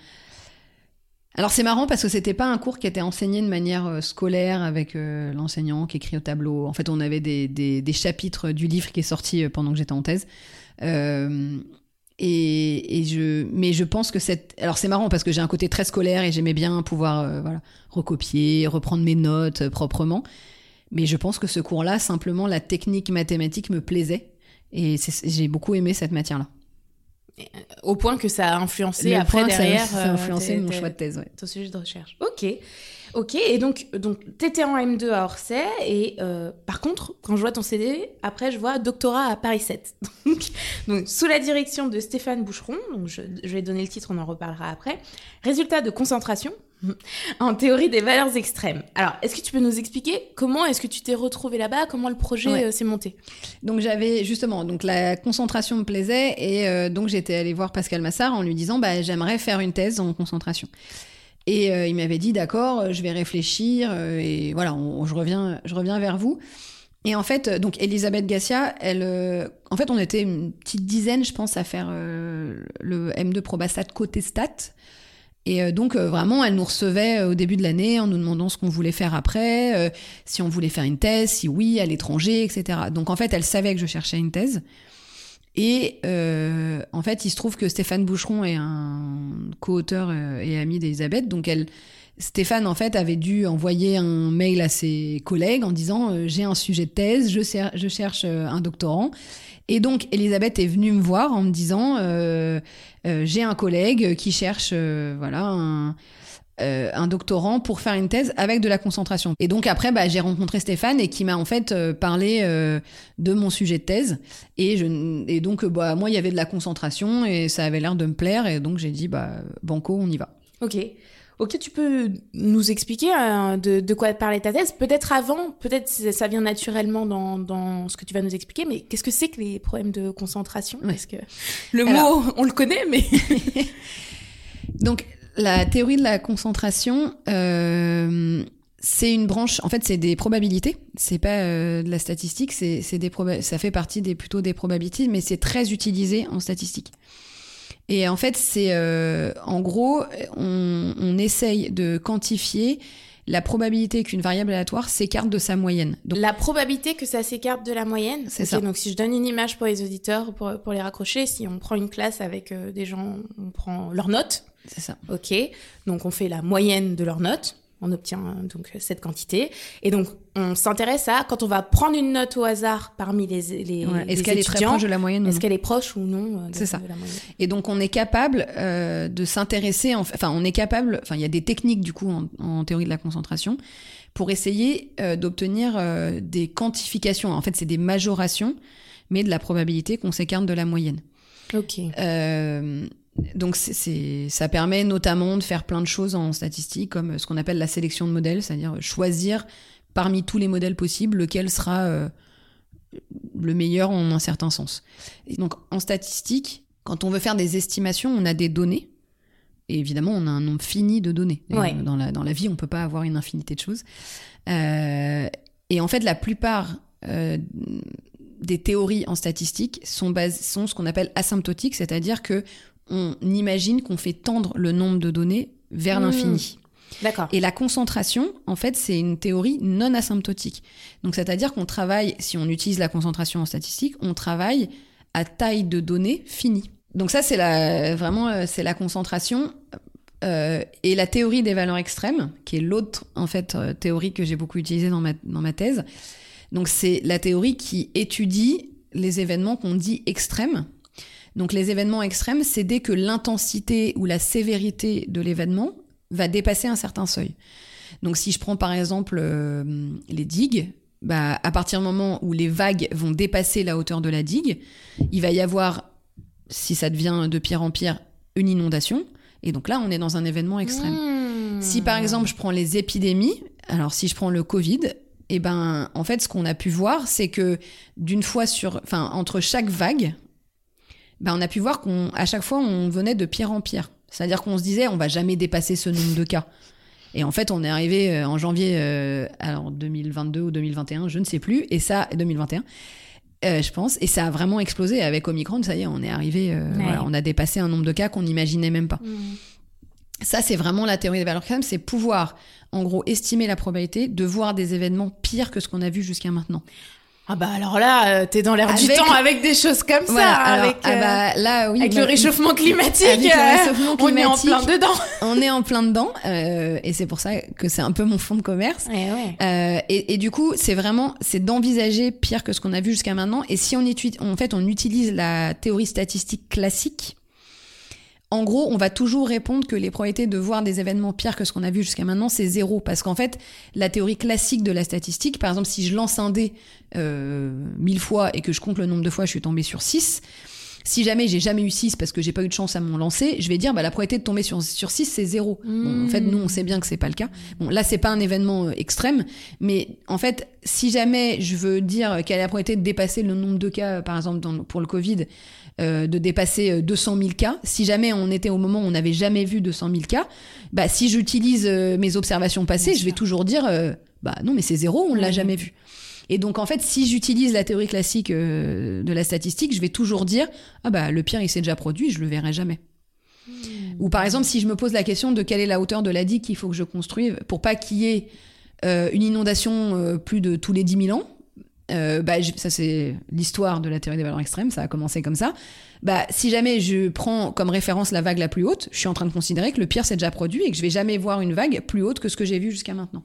alors c'est marrant parce que c'était pas un cours qui était enseigné de manière euh, scolaire avec euh, l'enseignant qui écrit au tableau. En fait, on avait des, des, chapitres du livre qui est sorti euh, pendant que j'étais en thèse. Et, et, je, mais je pense que cette, alors c'est marrant parce que j'ai un côté très scolaire et j'aimais bien pouvoir voilà recopier, reprendre mes notes proprement. Mais je pense que ce cours-là, simplement la technique mathématique me plaisait et j'ai beaucoup aimé cette matière-là. Au point que ça a influencé après derrière. Ça, a influencé mon choix de thèse, ouais. Ton sujet de recherche. Ok. Ok, et donc, donc étais en M2 à Orsay, et euh, par contre, quand je vois ton CD, après je vois doctorat à Paris 7. donc, sous la direction de Stéphane Boucheron, donc je, je vais donner le titre, on en reparlera après. Résultat de concentration, en théorie des valeurs extrêmes. Alors, est-ce que tu peux nous expliquer comment est-ce que tu t'es retrouvé là-bas, comment le projet euh, s'est monté? Donc j'avais justement, donc la concentration me plaisait et euh, donc j'étais allée voir Pascal Massard en lui disant bah j'aimerais faire une thèse en concentration. Et euh, il m'avait dit d'accord, je vais réfléchir et voilà, je reviens, je reviens vers vous. Et en fait, donc Elisabeth Gassia, elle, en fait, on était une petite dizaine, je pense, à faire le M2 Probastat côté stat. Et euh, donc euh, vraiment, elle nous recevait euh, au début de l'année en nous demandant ce qu'on voulait faire après, si on voulait faire une thèse, si oui, à l'étranger, etc. Donc en fait, elle savait que je cherchais une thèse. Et en fait, il se trouve que Stéphane Boucheron est un co-auteur et ami d'Elisabeth. Donc elle, Stéphane, en fait, avait dû envoyer un mail à ses collègues en disant J'ai un sujet de thèse, je, cherche un doctorant. Et donc, Elisabeth est venue me voir en me disant euh, euh, J'ai un collègue qui cherche euh, voilà, un, un, doctorant pour faire une thèse avec de la concentration. Et donc, après, bah, j'ai rencontré Stéphane et qui m'a en fait parlé de mon sujet de thèse. Et, je, et donc, bah, moi, il y avait de la concentration et ça avait l'air de me plaire. Et donc, j'ai dit bah, Banco, on y va. Ok. Ok, tu peux nous expliquer euh, de, de, quoi parler ta thèse? Peut-être avant, peut-être ça vient naturellement dans, dans, ce que tu vas nous expliquer, mais qu'est-ce que c'est que les problèmes de concentration? Parce que le mot, on le connaît, mais... Donc, la théorie de la concentration, euh, c'est une branche, en fait, c'est des probabilités. C'est pas euh, de la statistique, c'est des ça fait partie des plutôt des probabilités, mais c'est très utilisé en statistique. Et en fait, c'est euh, en gros, on, on, essaye de quantifier la probabilité qu'une variable aléatoire s'écarte de sa moyenne. Donc, la probabilité que ça s'écarte de la moyenne C'est ça. Donc si je donne une image pour les auditeurs, pour, pour les raccrocher, si on prend une classe avec euh, des gens, on prend leurs notes. C'est ça. Ok. Donc on fait la moyenne de leurs notes on obtient euh, donc cette quantité. Et donc, on s'intéresse à quand on va prendre une note au hasard parmi les, les, est-ce qu'elle est très proche de la moyenne Est-ce qu'elle est proche ou non euh, C'est ça. Et donc, on est capable euh, de s'intéresser. Enfin, on est capable. Enfin, il y a des techniques du coup en, théorie de la concentration pour essayer d'obtenir des quantifications. En fait, c'est des majorations, mais de la probabilité qu'on s'écarte de la moyenne. Ok donc c'est, ça permet notamment de faire plein de choses en statistique, comme ce qu'on appelle la sélection de modèles, c'est-à-dire choisir parmi tous les modèles possibles lequel sera euh, le meilleur en un certain sens. Et donc en statistique, quand on veut faire des estimations, on a des données. Et évidemment, on a un nombre fini de données. Dans, la, dans la vie, on ne peut pas avoir une infinité de choses. Euh, et en fait, la plupart euh, des théories en statistique sont, sont ce qu'on appelle asymptotiques, c'est-à-dire que on imagine qu'on fait tendre le nombre de données vers mmh. l'infini. D'accord. Et la concentration, en fait, c'est une théorie non asymptotique. Donc, c'est-à-dire qu'on travaille, si on utilise la concentration en statistique, on travaille à taille de données finie. Donc ça, c'est la, vraiment, euh, c'est la concentration. euh, et la théorie des valeurs extrêmes, qui est l'autre en fait euh, théorie que j'ai beaucoup utilisée dans ma, dans ma thèse. Donc c'est la théorie qui étudie les événements qu'on dit extrêmes. Donc les événements extrêmes, c'est dès que l'intensité ou la sévérité de l'événement va dépasser un certain seuil. Donc si je prends par exemple euh, les digues, bah, à partir du moment où les vagues vont dépasser la hauteur de la digue, il va y avoir, si ça devient de pire en pire, une inondation. Et donc là, on est dans un événement extrême. Mmh. Si par exemple je prends les épidémies, alors si je prends le Covid, et ben en fait ce qu'on a pu voir, c'est que d'une fois sur, enfin entre chaque vague, ben on a pu voir qu'on à chaque fois on venait de pire en pire. C'est-à-dire qu'on se disait on va jamais dépasser ce nombre de cas. Et en fait, on est arrivé euh, en janvier, euh, alors 2022 ou 2021, je ne sais plus, et ça, 2021, euh, je pense, et ça a vraiment explosé avec Omicron. Ça y est, on est arrivé, euh, Ouais. voilà, on a dépassé un nombre de cas qu'on n'imaginait même pas. Mmh. Ça, c'est vraiment la théorie des valeurs extrêmes, c'est pouvoir, en gros, estimer la probabilité de voir des événements pires que ce qu'on a vu jusqu'à maintenant. Ah bah alors là, euh, t'es dans l'air du temps avec des choses comme ça, Voilà, alors, avec, ah euh, bah, là, oui, avec bah, le réchauffement climatique. Avec le euh, on est en plein dedans. on est en plein dedans, euh, et c'est pour ça que c'est un peu mon fond de commerce. Ouais. Euh, et, et du coup, c'est vraiment, c'est d'envisager pire que ce qu'on a vu jusqu'à maintenant. Et si on utilise, en fait, on utilise la théorie statistique classique, en gros, on va toujours répondre que les probabilités de voir des événements pires que ce qu'on a vu jusqu'à maintenant, c'est zéro. Parce qu'en fait, la théorie classique de la statistique, par exemple, si je lance un dé euh, mille fois et que je compte le nombre de fois, je suis tombé sur 6. Si jamais j'ai jamais eu 6 parce que j'ai pas eu de chance à mon lancer, je vais dire bah, la probabilité de tomber sur, sur 6 c'est zéro. Bon, en fait, nous on sait bien que c'est pas le cas. Bon, là c'est pas un événement euh, extrême, mais en fait, si jamais je veux dire quelle est la probabilité de dépasser le nombre de cas, euh, par exemple dans- pour le Covid, euh, de dépasser euh, 200 000 cas, si jamais on était au moment où on n'avait jamais vu 200 000 cas, bah si j'utilise euh, mes observations passées, je vais toujours dire euh, bah non mais c'est zéro, on l'a Ouais. jamais vu. Et donc en fait, si j'utilise la théorie classique euh, de la statistique, je vais toujours dire ah bah le pire il s'est déjà produit, je le verrai jamais. Ou par exemple, si je me pose la question de quelle est la hauteur de la digue qu'il faut que je construise pour pas qu'il y ait euh, une inondation euh, plus de tous les 10 000 ans, euh, bah, ça c'est l'histoire de la théorie des valeurs extrêmes, ça a commencé comme ça. Bah, si jamais je prends comme référence la vague la plus haute, je suis en train de considérer que le pire s'est déjà produit et que je vais jamais voir une vague plus haute que ce que j'ai vu jusqu'à maintenant.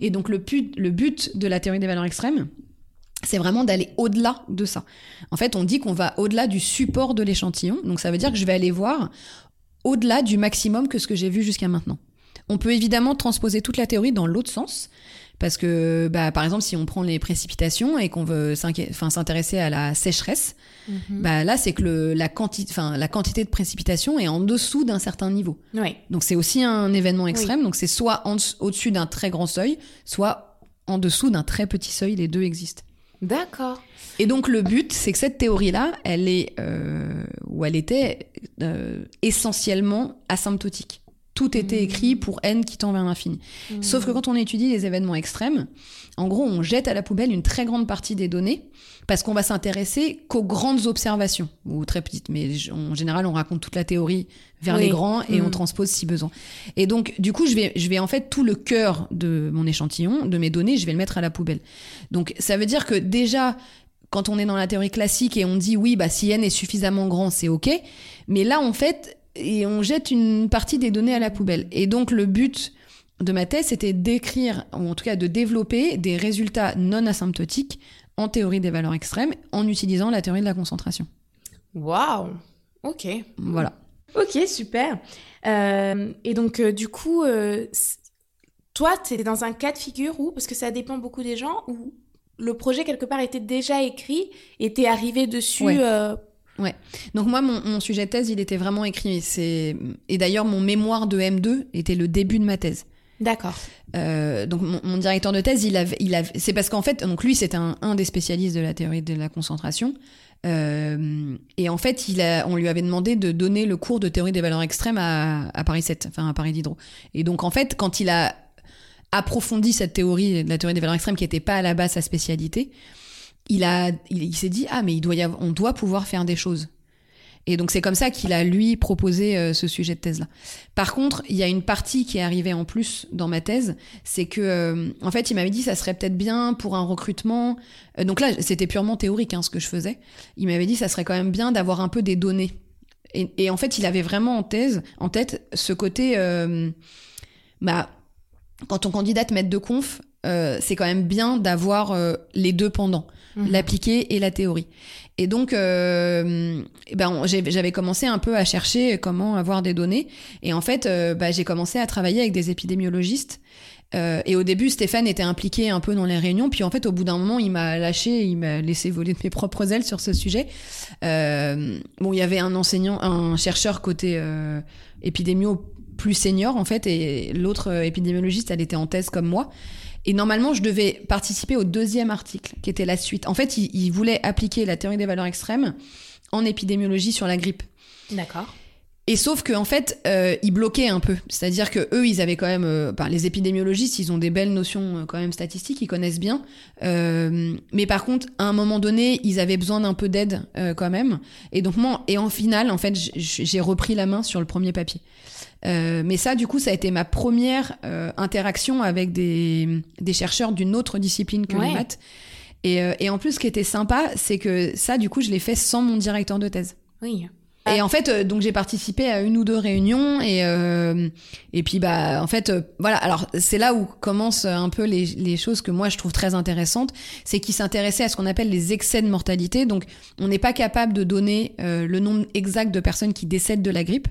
Et donc le but de la théorie des valeurs extrêmes, c'est vraiment d'aller au-delà de ça. En fait, on dit qu'on va au-delà du support de l'échantillon, donc ça veut dire que je vais aller voir au-delà du maximum que ce que j'ai vu jusqu'à maintenant. On peut évidemment transposer toute la théorie dans l'autre sens, parce que, bah, par exemple, si on prend les précipitations et qu'on veut s'intéresser à la sécheresse, Mhm. bah, là, c'est que le, la, quanti- la quantité de précipitation est en dessous d'un certain niveau. Ouais. Donc c'est aussi un événement extrême, donc c'est soit au-dessus d'un très grand seuil, soit en dessous d'un très petit seuil, les deux existent. D'accord. Et donc le but, c'est que cette théorie-là, elle est, euh, ou elle était euh, essentiellement asymptotique. Tout était écrit pour n qui tend vers l'infini. Sauf que quand on étudie les événements extrêmes, en gros, on jette à la poubelle une très grande partie des données parce qu'on va s'intéresser qu'aux grandes observations, ou très petites, mais en général, on raconte toute la théorie vers Oui. les grands et on transpose si besoin. Et donc, du coup, je vais, je vais en fait tout le cœur de mon échantillon, de mes données, je vais le mettre à la poubelle. Donc, ça veut dire que déjà, quand on est dans la théorie classique et on dit oui, bah, si n est suffisamment grand, c'est OK. Mais là, en fait, et on jette une partie des données à la poubelle. Et donc, le but de ma thèse, c'était d'écrire, ou en tout cas de développer des résultats non asymptotiques en théorie des valeurs extrêmes en utilisant la théorie de la concentration. Waouh. Ok. Voilà. Ok, super. Euh, et donc, euh, du coup, euh, toi, tu es dans un cas de figure où, parce que ça dépend beaucoup des gens, où le projet, quelque part, était déjà écrit et t'es arrivé dessus. Ouais. Euh, Donc moi, mon, mon sujet de thèse, il était vraiment écrit. C'est et d'ailleurs mon mémoire de M2 était le début de ma thèse. D'accord. Euh, donc mon, mon directeur de thèse, il avait, il avait, c'est parce qu'en fait, donc lui, c'était un, un des spécialistes de la théorie de la concentration. Euh, et en fait, il a, on lui avait demandé de donner le cours de théorie des valeurs extrêmes à, à Paris 7, enfin à Paris Diderot. Et donc en fait, quand il a approfondi cette théorie de la théorie des valeurs extrêmes, qui n'était pas à la base sa spécialité, il a, il, s'est dit ah mais il doit y avoir, on doit pouvoir faire des choses. Et donc c'est comme ça qu'il a lui proposé euh, ce sujet de thèse là. Par contre, il y a une partie qui est arrivée en plus dans ma thèse, c'est que euh, en fait il m'avait dit ça serait peut-être bien pour un recrutement. Euh, donc là c'était purement théorique hein, ce que je faisais. Il m'avait dit ça serait quand même bien d'avoir un peu des données Et, en fait, il avait vraiment en thèse, en tête, ce côté, bah, quand on candidate maître de conf, c'est quand même bien d'avoir les deux pendant, mhm. l'appliqué et la théorie. Et donc, euh, ben, j'avais commencé un peu à chercher comment avoir des données. Et en fait, bah, j'ai commencé à travailler avec des épidémiologistes euh, et au début, Stéphane était impliqué un peu dans les réunions, puis en fait, au bout d'un moment, il m'a lâché, il m'a laissé voler de mes propres ailes sur ce sujet. Euh, bon, il y avait un enseignant, un chercheur côté euh, épidémio plus senior en fait, et l'autre euh, épidémiologiste, elle était en thèse comme moi. Et normalement, je devais participer au deuxième article, qui était la suite. En fait, il, il voulait appliquer la théorie des valeurs extrêmes en épidémiologie sur la grippe. D'accord. Et sauf qu'en en fait, euh, ils bloquaient un peu. C'est-à-dire que eux, ils avaient quand même, euh, les épidémiologistes, ils ont des belles notions euh, quand même statistiques, ils connaissent bien. Mais par contre, à un moment donné, ils avaient besoin d'un peu d'aide quand même. Et donc moi, et en finale, en fait, j'ai repris la main sur le premier papier. Mais ça, du coup, ça a été ma première interaction avec des, des chercheurs d'une autre discipline que les maths. Et, et en plus, ce qui était sympa, c'est que ça, du coup, je l'ai fait sans mon directeur de thèse. Oui. Et en fait, euh, donc j'ai participé à une ou deux réunions et euh, et puis bah en fait euh, voilà. Alors c'est là où commencent un peu les, les choses que moi je trouve très intéressantes, c'est qu'ils s'intéressaient à ce qu'on appelle les excès de mortalité. Donc on n'est pas capable de donner le nombre exact de personnes qui décèdent de la grippe,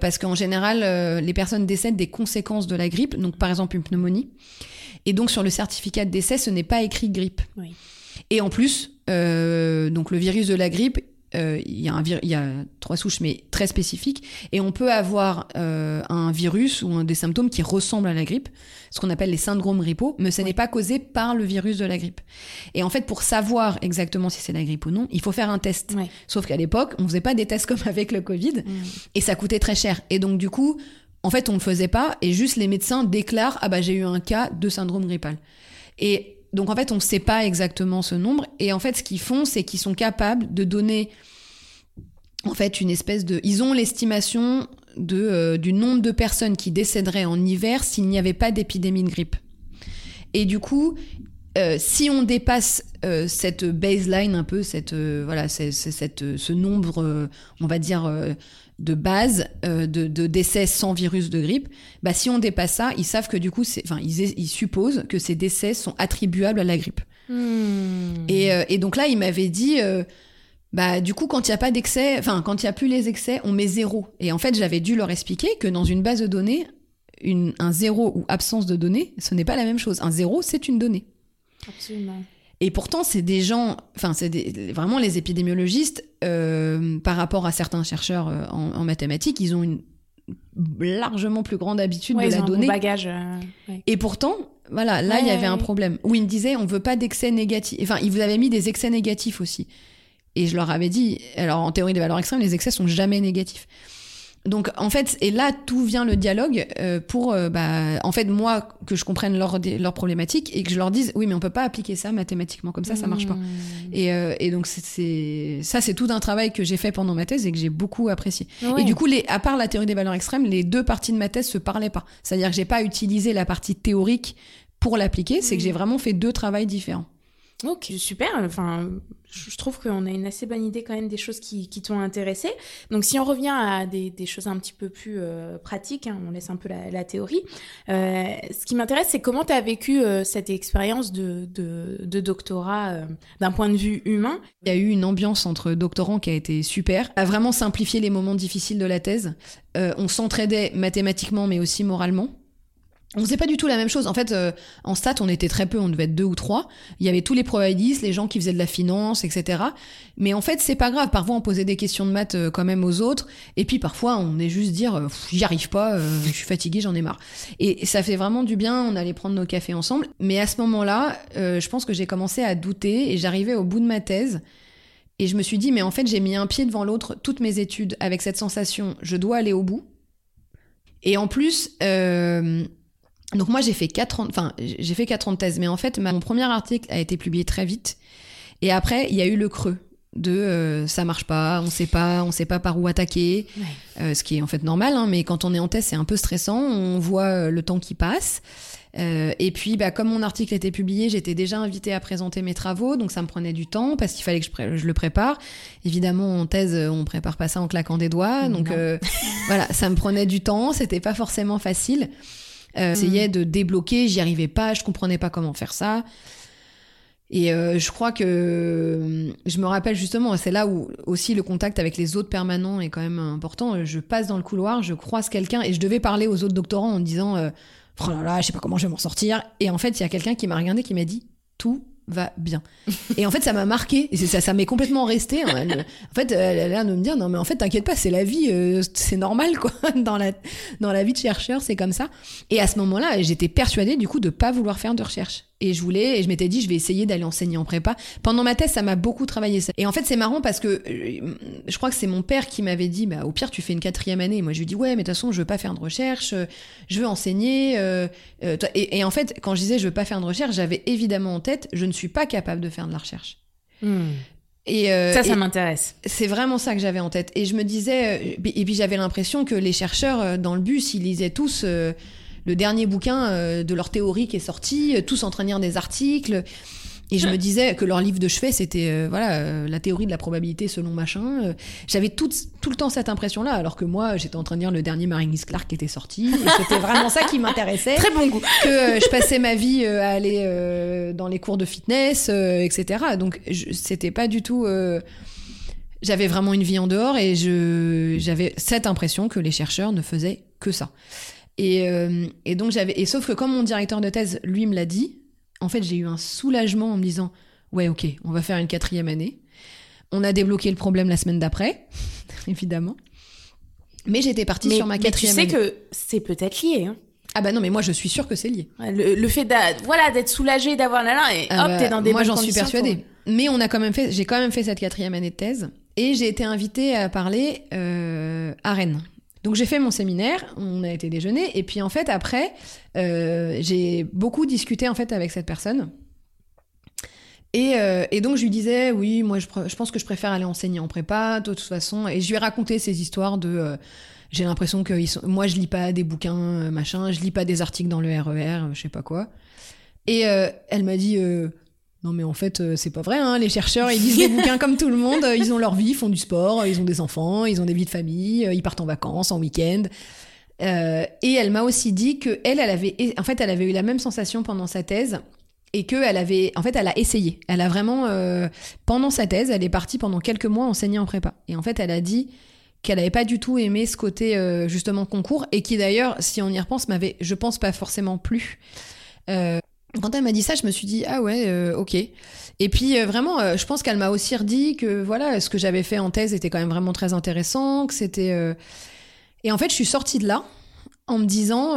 parce qu'en général les personnes décèdent des conséquences de la grippe. Donc par exemple une pneumonie. Et donc sur le certificat de décès, ce n'est pas écrit grippe. Oui. Et en plus, donc le virus de la grippe, euh, il y, a y a trois souches, mais très spécifiques, et on peut avoir euh, un virus ou un, des symptômes qui ressemblent à la grippe, ce qu'on appelle les syndromes grippaux, mais ce n'est pas causé par le virus de la grippe. Et en fait, pour savoir exactement si c'est la grippe ou non, il faut faire un test. Sauf qu'à l'époque, on faisait pas des tests comme avec le Covid, et ça coûtait très cher. Et donc, du coup, en fait, on ne le faisait pas, et juste les médecins déclarent, ah bah j'ai eu un cas de syndrome grippal. Et donc en fait, on ne sait pas exactement ce nombre. Et en fait, ce qu'ils font, c'est qu'ils sont capables de donner en fait une espèce de. Ils ont l'estimation de euh, du nombre de personnes qui décéderaient en hiver s'il n'y avait pas d'épidémie de grippe. Et du coup, euh, si on dépasse euh, cette baseline un peu, cette voilà, c'est, cette, ce nombre, on va dire de base euh, de, décès sans virus de grippe, bah, si on dépasse ça, ils savent que du coup, enfin, ils, ils, supposent que ces décès sont attribuables à la grippe. Hmm. Et, euh, et, donc là, il m'avait dit, euh, bah, du coup, quand il n'y a pas d'excès, enfin, quand il n'y a plus les excès, on met zéro. Et en fait, j'avais dû leur expliquer que dans une base de données, une, un zéro ou absence de données, ce n'est pas la même chose. Un zéro, c'est une donnée. Absolument. Et pourtant, c'est des gens, enfin, c'est vraiment les épidémiologistes, euh, par rapport à certains chercheurs euh, en, mathématiques, ils ont une largement plus grande habitude de la donner. bagage. Euh, Et pourtant, voilà, là, il y avait un problème. Où ils me disaient, on veut pas d'excès négatifs. Enfin, ils vous avaient mis des excès négatifs aussi. Et je leur avais dit, alors en théorie des valeurs extrêmes, les excès sont jamais négatifs. Donc en fait, et là tout vient le dialogue euh, pour, euh, bah, en fait moi que je comprenne leur leur problématique et que je leur dise oui mais on peut pas appliquer ça mathématiquement comme ça ça marche pas. Mmh. Et, euh, et donc c'est ça c'est tout un travail que j'ai fait pendant ma thèse et que j'ai beaucoup apprécié. Et du coup les à part la théorie des valeurs extrêmes, les deux parties de ma thèse se parlaient pas. C'est-à-dire que j'ai pas utilisé la partie théorique pour l'appliquer, c'est que j'ai mmh. vraiment fait deux travails différents. Ok, super. Enfin, je trouve qu'on a une assez bonne idée quand même des choses qui, qui t'ont intéressé. Donc, si on revient à des, des choses un petit peu plus euh, pratiques, hein, on laisse un peu la, la théorie. Euh, ce qui m'intéresse, c'est comment tu as vécu euh, cette expérience de, de, de doctorat euh, d'un point de vue humain. Il y a eu une ambiance entre doctorants qui a été super, a vraiment simplifié les moments difficiles de la thèse. on s'entraidait mathématiquement, mais aussi moralement on faisait pas du tout la même chose. En fait, euh, en stats, on était très peu, on devait être deux ou trois. Il y avait tous les probabilistes, les gens qui faisaient de la finance, etc. Mais en fait, c'est pas grave. Parfois, on posait des questions de maths euh, quand même aux autres. Et puis parfois, on est juste dire, euh, j'y arrive pas, je suis fatigué, j'en ai marre. Et ça fait vraiment du bien. On allait prendre nos cafés ensemble. Mais à ce moment-là, je pense que j'ai commencé à douter et j'arrivais au bout de ma thèse. Et je me suis dit, mais en fait, j'ai mis un pied devant l'autre toutes mes études avec cette sensation, je dois aller au bout. Et en plus, donc moi j'ai fait quatre ans, enfin j'ai fait quatre ans de thèse, mais en fait mon premier article a été publié très vite. Et après il y a eu le creux de euh, ça marche pas, on sait pas, on sait pas par où attaquer, euh, ce qui est en fait normal. Hein, mais quand on est en thèse c'est un peu stressant, on voit euh, le temps qui passe. Euh, et puis, bah, comme mon article était publié, j'étais déjà invitée à présenter mes travaux, donc ça me prenait du temps parce qu'il fallait que je, je, le prépare. Évidemment, en thèse, on prépare pas ça en claquant des doigts, donc voilà, ça me prenait du temps, c'était pas forcément facile. Euh, J'essayais de débloquer, j'y arrivais pas, je comprenais pas comment faire ça. Et euh, je crois que je me rappelle justement, c'est là où aussi le contact avec les autres permanents est quand même important. Je passe dans le couloir, je croise quelqu'un et je devais parler aux autres doctorants en disant euh, oh là là, je sais pas comment je vais m'en sortir. Et en fait, il y a quelqu'un qui m'a regardé qui m'a dit tout va bien. et en fait, ça m'a marqué. Ça, ça m'est complètement resté. Hein. en fait, elle a l'air de me dire non, mais en fait, t'inquiète pas, c'est la vie, euh, c'est normal quoi. dans la dans la vie de chercheur, c'est comme ça. Et à ce moment-là, j'étais persuadée du coup de pas vouloir faire de recherche. Et je voulais, et je m'étais dit, je vais essayer d'aller enseigner en prépa. Pendant ma thèse, ça m'a beaucoup travaillé ça. Et en fait, c'est marrant parce que euh, je crois que c'est mon père qui m'avait dit, bah, au pire, tu fais une quatrième année. Et moi, je lui dis, ouais, mais de toute façon, je veux pas faire de recherche, euh, je veux enseigner. Euh, et, en fait, quand je disais, je veux pas faire de recherche, j'avais évidemment en tête, je ne suis pas capable de faire de la recherche. Hmm. Et ça, ça m'intéresse. C'est vraiment ça que j'avais en tête. Et je me disais, et puis j'avais l'impression que les chercheurs dans le bus, ils lisaient tous le dernier bouquin euh, de leur théorie qui est sorti, euh, tous en train de lire des articles. Et je me disais que leur livre de chevet, c'était euh, voilà la théorie de la probabilité selon machin. J'avais tout, tout le temps cette impression-là, alors que moi, j'étais en train de lire le dernier Maringlis Clark qui était sorti. C'était vraiment ça qui m'intéressait. Très bon goût. Que je passais ma vie à aller dans les cours de fitness, etc. Donc c'était pas du tout. j'avais vraiment une vie en dehors et j'avais cette impression que les chercheurs ne faisaient que ça. Euh, et, donc j'avais et sauf que comme mon directeur de thèse lui me l'a dit, en fait j'ai eu un soulagement en me disant ouais ok on va faire une quatrième année. On a débloqué le problème la semaine d'après, évidemment. Mais j'étais partie sur ma quatrième année. tu sais que c'est peut-être lié. Hein. Ah bah non, mais moi je suis sûre que c'est lié. Le, fait d'être voilà, soulagé, d'avoir la là et ah hop, bah, t'es dans des Moi j'en suis persuadée. Mais on a quand même fait, j'ai quand même fait cette quatrième année de thèse et j'ai été invitée à parler euh, à Rennes. Donc j'ai fait mon séminaire, on a été déjeuner, et puis en fait après, euh, j'ai beaucoup discuté en fait avec cette personne. Et, euh, donc je lui disais, oui, moi je, pense que je préfère aller enseigner en prépa, de toute façon. Et je lui ai raconté ces histoires de, euh, j'ai l'impression que moi je lis pas des bouquins, machin, je lis pas des articles dans le RER, e je sais pas quoi. Et elle m'a dit, non mais en fait euh, c'est pas vrai, hein. les chercheurs ils lisent des bouquins comme tout le monde, euh, ils ont leur vie, ils font du sport, ils ont des enfants, ils ont des vies de famille, euh, ils partent en vacances, en week-end. et elle m'a aussi dit que elle, elle avait, en fait, elle avait eu la même sensation pendant sa thèse et que elle avait, en fait, elle a essayé. Elle a vraiment, pendant sa thèse, elle est partie pendant quelques mois enseigner en prépa. Et en fait, elle a dit qu'elle n'avait pas du tout aimé ce côté justement concours et qui d'ailleurs, si on y repense, m'avait, je pense, pas forcément plu. Quand elle m'a dit ça, je me suis dit ah ouais, euh, ok. Et puis euh, vraiment, euh, je pense qu'elle m'a aussi redit que voilà, ce que j'avais fait en thèse était quand même vraiment très intéressant, que c'était. Et en fait, je suis sortie de là en me disant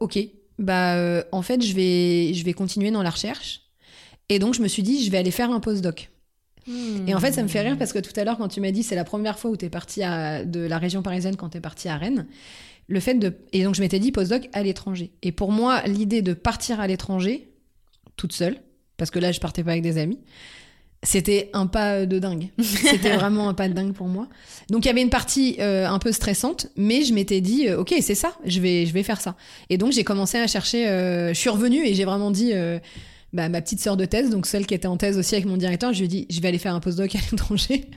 ok, bah en fait, je vais je vais continuer dans la recherche. Et donc je me suis dit je vais aller faire un postdoc. Et en fait, ça me fait rire parce que tout à l'heure, quand tu m'as dit c'est la première fois où tu es partie de la région parisienne quand tu es partie à Rennes, le fait de et donc je m'étais dit postdoc à l'étranger. Et pour moi, l'idée de partir à l'étranger toute seule, parce que là je partais pas avec des amis, c'était un pas de dingue. C'était vraiment un pas de dingue pour moi. Donc il y avait une partie euh, un peu stressante, mais je m'étais dit euh, ok c'est ça, je vais je vais faire ça. Et donc j'ai commencé à chercher. Euh, je suis revenue et j'ai vraiment dit. Bah, ma petite sœur de thèse, donc celle qui était en thèse aussi avec mon directeur, je lui ai dit je vais aller faire un postdoc à l'étranger.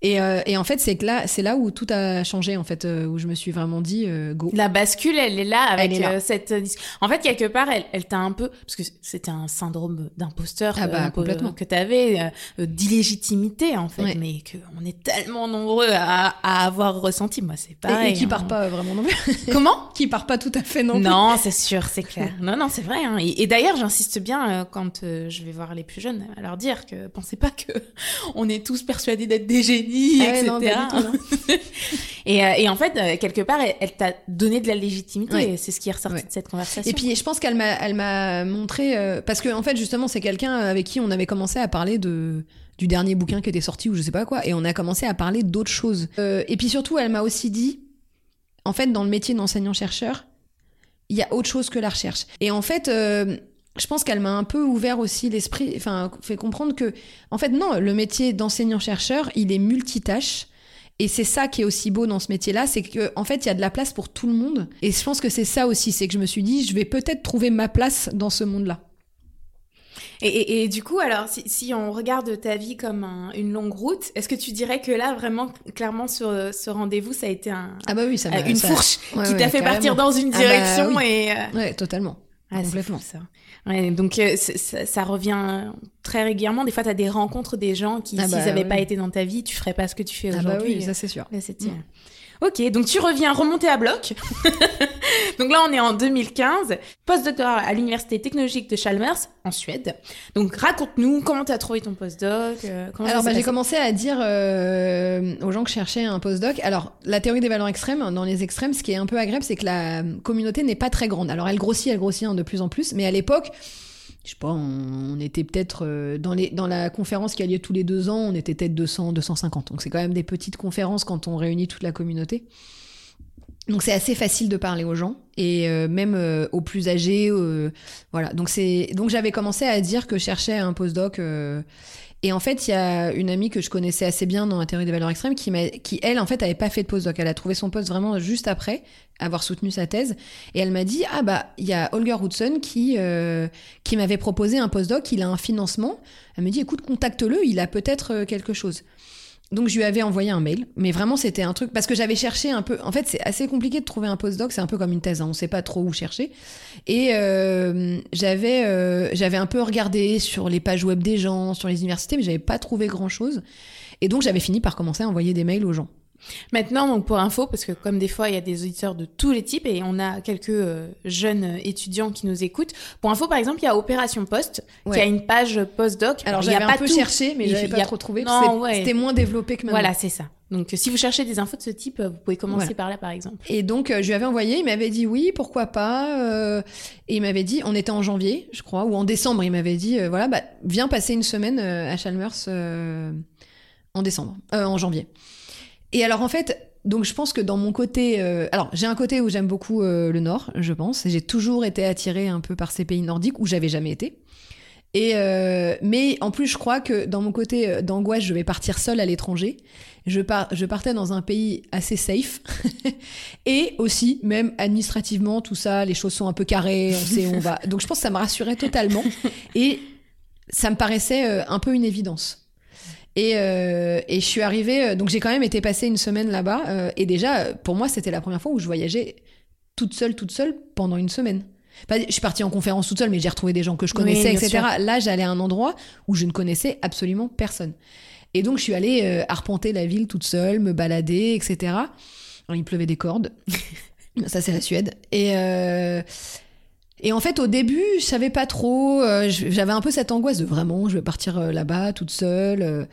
Et, euh, et, en fait, c'est là, c'est là où tout a changé, en fait, euh, où je me suis vraiment dit euh, go. La bascule, elle est là avec cette. En fait, quelque part, elle, elle t'a un peu, parce que c'était un syndrome d'imposteur ah bah, complètement. que t'avais, d'illégitimité en fait, mais que on est tellement nombreux à, à avoir ressenti. Moi, c'est pareil. Et, qui part hein. pas vraiment non plus. Comment? Qui part pas tout à fait non plus. Non, c'est sûr, c'est clair. non, non, c'est vrai. Hein. Et, d'ailleurs, j'insiste bien quand je vais voir les plus jeunes à leur dire que pensez pas que on est tous persuadés d'être des génies et, euh, et, en fait, euh, quelque part, elle, t'a donné de la légitimité. C'est ce qui est ressorti de cette conversation. Et puis, je pense qu'elle m'a, elle m'a montré, euh, parce que en fait, justement, c'est quelqu'un avec qui on avait commencé à parler de du dernier bouquin qui était sorti ou je sais pas quoi, et on a commencé à parler d'autres choses. et puis surtout, elle m'a aussi dit, en fait, dans le métier d'enseignant-chercheur, il y a autre chose que la recherche. Et en fait, je pense qu'elle m'a un peu ouvert aussi l'esprit, enfin, fait comprendre que, en fait, non, le métier d'enseignant-chercheur, il est multitâche. Et c'est ça qui est aussi beau dans ce métier-là, c'est qu'en en fait, il y a de la place pour tout le monde. Et je pense que c'est ça aussi, c'est que je me suis dit, je vais peut-être trouver ma place dans ce monde-là. Et, du coup, alors, si, on regarde ta vie comme une longue route, est-ce que tu dirais que là, vraiment, clairement, sur ce rendez-vous, ça a été un, ah bah oui, ça une fourche qui t'a fait partir dans une ah bah direction et... Euh, ouais, totalement. Ah, complètement. ça. Ouais, donc euh, ça, revient très régulièrement. Des fois, tu as des rencontres des gens qui, ah s'ils n'avaient bah pas été dans ta vie, tu ferais pas ce que tu fais aujourd'hui. Ah bah oui, ça c'est sûr. Là, Ok, donc tu reviens remonter à bloc. donc là, on est en 2015, postdoctorat à l'Université technologique de Chalmers, en Suède. Donc raconte-nous comment tu as trouvé ton postdoc. Euh, Alors, bah, j'ai commencé à dire euh, aux gens que je cherchais un postdoc. Alors, la théorie des valeurs extrêmes, dans les extrêmes, ce qui est un peu agréable, c'est que la communauté n'est pas très grande. Alors, elle grossit, elle grossit hein, de plus en plus, mais à l'époque, je sais pas, on, était peut-être euh, dans, la conférence qui a lieu tous les deux ans, on était peut-être 200, 250. Donc c'est quand même des petites conférences quand on réunit toute la communauté. Donc c'est assez facile de parler aux gens et euh, même euh, aux plus âgés, voilà. Donc donc j'avais commencé à dire que je cherchais un postdoc et en fait, il y a une amie que je connaissais assez bien dans la théorie des valeurs extrêmes qui, elle, en fait, avait pas fait de postdoc. Elle a trouvé son poste vraiment juste après avoir soutenu sa thèse. Et elle m'a dit, ah bah, il y a Holger Hudson qui, euh, qui m'avait proposé un postdoc, il a un financement. Elle me dit, écoute, contacte-le, il a peut-être euh, quelque chose. Donc je lui avais envoyé un mail, mais vraiment c'était un truc parce que j'avais cherché un peu. En fait, c'est assez compliqué de trouver un postdoc, c'est un peu comme une thèse, hein, on sait pas trop où chercher. Et euh, j'avais euh, j'avais un peu regardé sur les pages web des gens, sur les universités, mais j'avais pas trouvé grand chose. Et donc j'avais fini par commencer à envoyer des mails aux gens. Maintenant, donc pour info, parce que comme des fois il y a des auditeurs de tous les types et on a quelques euh, jeunes étudiants qui nous écoutent. Pour info, par exemple, il y a Opération Post qui a une page postdoc. Alors j'avais un peu cherché, mais j'avais pas trop trouvé. C'était moins développé que maintenant. Voilà, c'est ça. Donc si vous cherchez des infos de ce type, vous pouvez commencer par là, par exemple. Et donc euh, je lui avais envoyé, il m'avait dit oui, pourquoi pas. Euh, et il m'avait dit, on était en janvier, je crois, ou en décembre, il m'avait dit, voilà, bah viens passer une semaine à Chalmers en décembre, en janvier. Et alors en fait, donc je pense que dans mon côté, euh, alors j'ai un côté où j'aime beaucoup euh, le Nord, je pense, j'ai toujours été attirée un peu par ces pays nordiques où j'avais jamais été. Et euh, mais en plus, je crois que dans mon côté d'angoisse, je vais partir seule à l'étranger. Je, par, je partais dans un pays assez safe. et aussi, même administrativement, tout ça, les choses sont un peu carrées, on sait où on va. Donc je pense que ça me rassurait totalement. Et ça me paraissait un peu une évidence. Euh, et, je suis arrivée, euh, donc j'ai quand même été passer une semaine là-bas. Euh, et déjà, pour moi, c'était la première fois où je voyageais toute seule, toute seule pendant une semaine. je suis partie en conférence toute seule, mais j'ai retrouvé des gens que je connaissais, etc. Là, j'allais à un endroit où je ne connaissais absolument personne. Et donc, je suis allée arpenter la ville toute seule, me balader, etc. il pleuvait des cordes. Ça, c'est la Suède. Et. Et en fait, au début, je savais pas trop. Euh, j'avais un peu cette angoisse de vraiment, je vais partir euh, là-bas toute seule. Euh.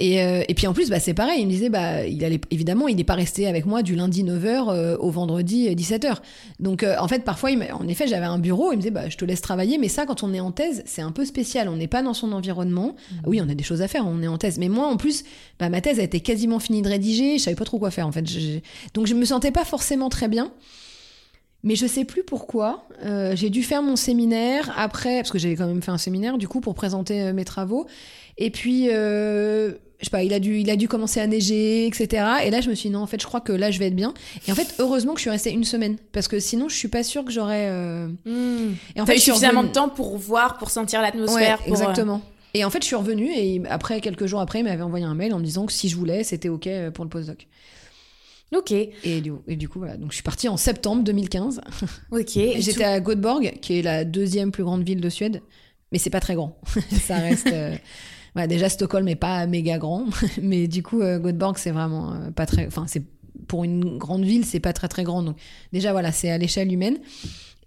Et, et, puis en plus, bah, c'est pareil. Il me disait, bah, il allait, évidemment, il n'est pas resté avec moi du lundi 9h au vendredi 17h. Donc en fait, parfois, il en effet, j'avais un bureau. Il me disait, bah, je te laisse travailler. Mais ça, quand on est en thèse, c'est un peu spécial. On n'est pas dans son environnement. Mmh. Oui, on a des choses à faire. On est en thèse. Mais moi, en plus, bah, ma thèse a été quasiment finie de rédiger. Je savais pas trop quoi faire en fait. Donc je me sentais pas forcément très bien. Mais je sais plus pourquoi. Euh, j'ai dû faire mon séminaire après, parce que j'avais quand même fait un séminaire du coup pour présenter euh, mes travaux. Et puis, euh, je sais pas, il a dû, il a dû commencer à neiger, etc. Et là, je me suis dit non, en fait, je crois que là, je vais être bien. Et en fait, heureusement que je suis restée une semaine, parce que sinon, je suis pas sûre que j'aurais. Hmm. Et en fait, suffisamment de temps pour voir, pour sentir l'atmosphère. exactement. Et en fait, je suis revenue et après quelques jours après, il m'avait envoyé un mail en me disant que si je voulais, c'était ok pour le postdoc. Ok. Et du, et du coup, voilà. Donc, je suis partie en septembre 2015. Ok. J'étais à Göteborg, qui est la deuxième plus grande ville de Suède. Mais c'est pas très grand. ça reste. Euh, déjà, Stockholm n'est pas méga grand. mais du coup, euh, Göteborg, c'est vraiment euh, pas très. Enfin, c'est pour une grande ville, c'est pas très très grand. Donc, déjà, voilà, c'est à l'échelle humaine.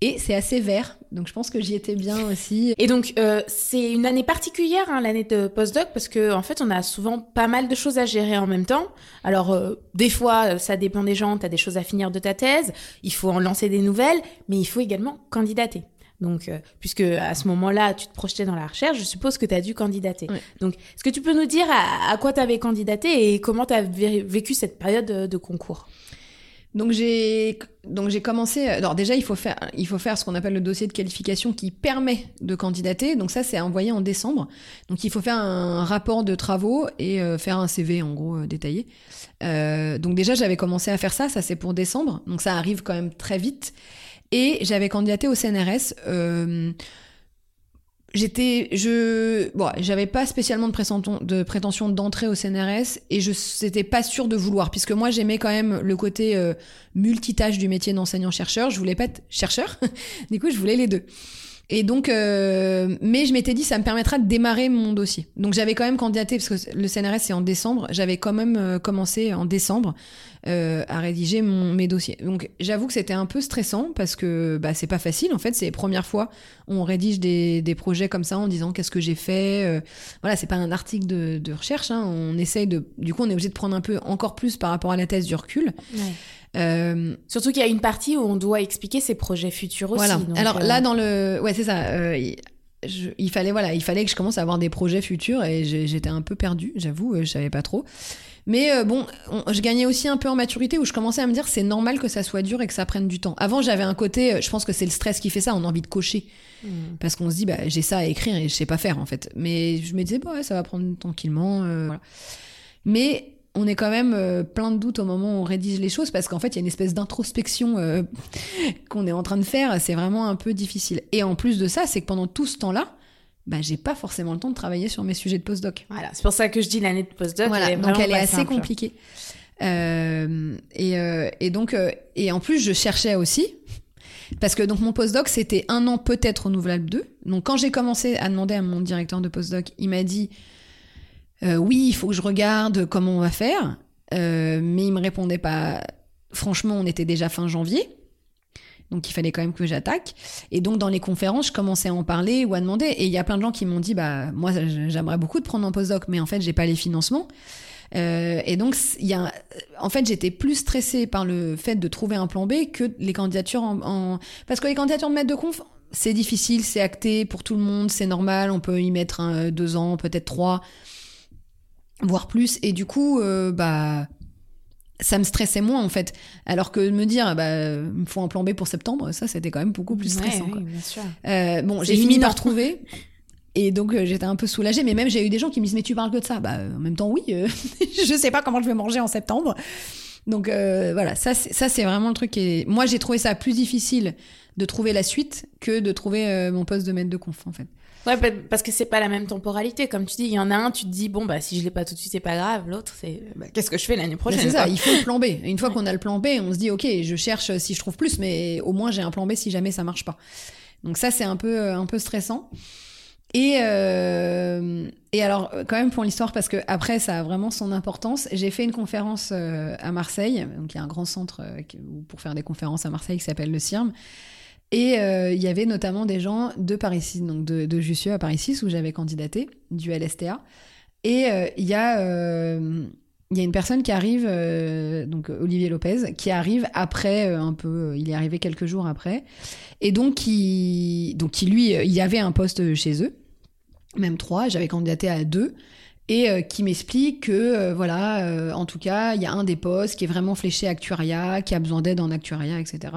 Et c'est assez vert, donc je pense que j'y étais bien aussi. Et donc euh, c'est une année particulière, hein, l'année de postdoc, parce que en fait on a souvent pas mal de choses à gérer en même temps. Alors euh, des fois euh, ça dépend des gens, tu as des choses à finir de ta thèse, il faut en lancer des nouvelles, mais il faut également candidater. Donc, puisque à ce moment-là, tu te projetais dans la recherche, je suppose que tu as dû candidater. Donc, est-ce que tu peux nous dire à, quoi tu avais candidaté et comment tu as vécu cette période de concours? Donc j'ai donc j'ai commencé. Alors déjà il faut faire il faut faire ce qu'on appelle le dossier de qualification qui permet de candidater. Donc ça c'est envoyé en décembre. Donc il faut faire un rapport de travaux et euh, faire un CV en gros euh, détaillé. Euh, donc déjà j'avais commencé à faire ça. Ça c'est pour décembre. Donc ça arrive quand même très vite. Et j'avais candidaté au CNRS. J'étais je bon j'avais pas spécialement de prétention de prétention d'entrer au CNRS et je n'étais pas sûre de vouloir puisque moi j'aimais quand même le côté euh, multitâche du métier d'enseignant chercheur je voulais pas être chercheur. Du coup je voulais les deux et donc, euh, mais je m'étais dit, ça me permettra de démarrer mon dossier. Donc j'avais quand même candidaté, parce que le CNRS c'est en décembre, j'avais quand même euh, commencé en décembre euh, à rédiger mon, mes dossiers. Donc j'avoue que c'était un peu stressant, parce que bah, c'est pas facile, en fait, c'est les premières fois on rédige des, des projets comme ça en disant qu'est-ce que j'ai fait. Euh, voilà, c'est pas un article de, de recherche, hein, on essaye de... Du coup, on est obligé de prendre un peu encore plus par rapport à la thèse du recul. Ouais. Euh, Surtout qu'il y a une partie où on doit expliquer ses projets futurs aussi. Voilà. donc, Alors euh, là, dans le, ouais, c'est ça. euh, il- je- il fallait, voilà, il fallait que je commence à avoir des projets futurs et j'étais un peu perdue, j'avoue, euh, je savais pas trop. Mais euh, bon, on- je gagnais aussi un peu en maturité où je commençais à me dire c'est normal que ça soit dur et que ça prenne du temps. Avant, j'avais un côté, euh, je pense que c'est le stress qui fait ça, on a envie de cocher hmm. parce qu'on se dit bah j'ai ça à écrire et je sais pas faire en fait. Mais je me disais bah ouais, ça va prendre tranquillement. euh, voilà. Mais on est quand même euh, plein de doutes au moment où on rédige les choses parce qu'en fait il y a une espèce d'introspection euh, qu'on est en train de faire. C'est vraiment un peu difficile. Et en plus de ça, c'est que pendant tout ce temps-là, bah j'ai pas forcément le temps de travailler sur mes sujets de postdoc. Voilà, c'est pour ça que je dis l'année de postdoc. Voilà, elle est donc elle est assez simple. compliquée. Euh, et, et donc, et en plus, je cherchais aussi, parce que donc mon postdoc, c'était un an peut-être renouvelable deux. Donc quand j'ai commencé à demander à mon directeur de postdoc, il m'a dit euh, oui, il faut que je regarde comment on va faire, Euh, mais il me répondait pas. Franchement, on était déjà fin janvier. Donc il fallait quand même que j'attaque. Et donc dans les conférences, je commençais à en parler ou à demander. Et il y a plein de gens qui m'ont dit, bah moi j'aimerais beaucoup de prendre un postdoc, mais en fait j'ai pas les financements. Euh, et donc il y a, en fait j'étais plus stressée par le fait de trouver un plan B que les candidatures en, en- parce que les candidatures de maître de conf c'est difficile, c'est acté pour tout le monde, c'est normal, on peut y mettre deux ans, peut-être trois, voire plus. Et du coup, euh, bah ça me stressait moins en fait. Alors que de me dire, bah, il me faut un plan B pour septembre, ça c'était quand même beaucoup plus stressant. Ouais, quoi. oui, bien sûr. Euh, bon, j'ai fini par trouver. Et donc euh, j'étais un peu soulagée, mais même j'ai eu des gens qui me disent mais tu parles que de ça. Bah en même temps oui, euh, je sais pas comment je vais manger en septembre. Donc euh, voilà, ça c'est ça c'est vraiment le truc qui est. Moi j'ai trouvé ça plus difficile de trouver la suite que de trouver mon poste de maître de conf en fait. Ouais, pa- parce que c'est pas la même temporalité. Comme tu dis, il y en a un, tu te dis, bon, bah, si je l'ai pas tout de suite, c'est pas grave. L'autre, c'est, bah, qu'est-ce que je fais l'année Mais prochaine c'est ça, il faut le plan B. Une fois qu'on a le plan B, on se dit ok, je cherche si je trouve plus, mais au moins j'ai un plan B si jamais ça marche pas. Donc ça c'est un peu euh, un peu stressant. Et euh, et alors euh, quand même pour l'histoire parce que après ça a vraiment son importance. J'ai fait une conférence à Marseille, donc il y a un grand centre pour faire des conférences à Marseille qui s'appelle le CIRM. Et euh, il y avait notamment des gens de Paris 6, donc de, Jussieu à Paris 6 où j'avais candidaté du LSTA. Et euh, il y a euh, y a une personne qui arrive, euh, donc Olivier Lopez, qui arrive après euh, un peu, euh, il est arrivé quelques jours après, et donc qui, donc qui lui, euh, il y avait un poste chez eux, même trois, j'avais candidaté à deux, et euh, qui m'explique que euh, voilà, euh, en tout cas, il y a un des postes qui est vraiment fléché actuariat, qui a besoin d'aide en actuariat, etc.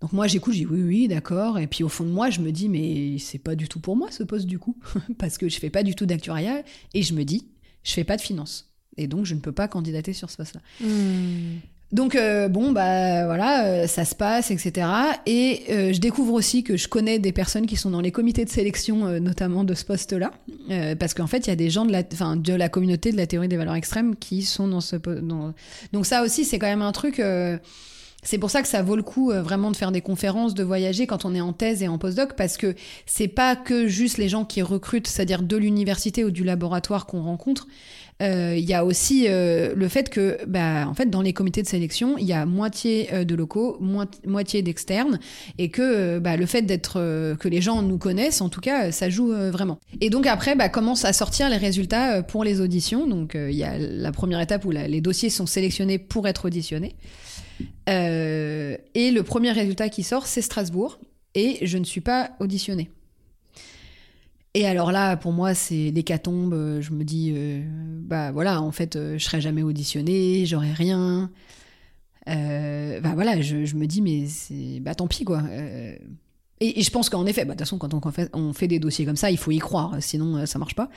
Donc moi j'écoute, je dis oui oui d'accord, et puis au fond de moi je me dis mais c'est pas du tout pour moi ce poste du coup, parce que je fais pas du tout d'actuariat, et je me dis je fais pas de finance. Et donc, je ne peux pas candidater sur ce poste-là. Hmm. Donc, euh, bon, bah voilà, euh, ça se passe, etc. Et euh, je découvre aussi que je connais des personnes qui sont dans les comités de sélection, notamment de ce poste-là. Euh, parce qu'en fait, il y a des gens de la, enfin, de la communauté de la théorie des valeurs extrêmes qui sont dans ce. Dans... Donc, ça aussi, c'est quand même un truc. Euh, c'est pour ça que ça vaut le coup euh, vraiment de faire des conférences, de voyager quand on est en thèse et en postdoc, parce que c'est pas que juste les gens qui recrutent, c'est-à-dire de l'université ou du laboratoire qu'on rencontre. Euh, Il y a aussi euh, le fait que, bah, en fait, dans les comités de sélection, il y a moitié euh, de locaux, moi- moitié d'externes, et que euh, bah, le fait d'être euh, que les gens nous connaissent, en tout cas, euh, ça joue euh, vraiment. Et donc après, bah, commencent à sortir les résultats euh, pour les auditions. Donc euh, il y a la première étape où la- les dossiers sont sélectionnés pour être auditionnés. Euh, et le premier résultat qui sort, c'est Strasbourg. Et je ne suis pas auditionnée. Et alors là, pour moi, c'est l'hécatombe. Je me dis, euh, bah voilà, en fait, euh, je serai jamais auditionnée, j'aurai rien. bah voilà, je, je, me dis, mais c'est. Bah tant pis, quoi. Et, je pense qu'en effet, bah, de toute façon, quand on fait, on fait, des dossiers comme ça, il faut y croire, sinon ça marche pas.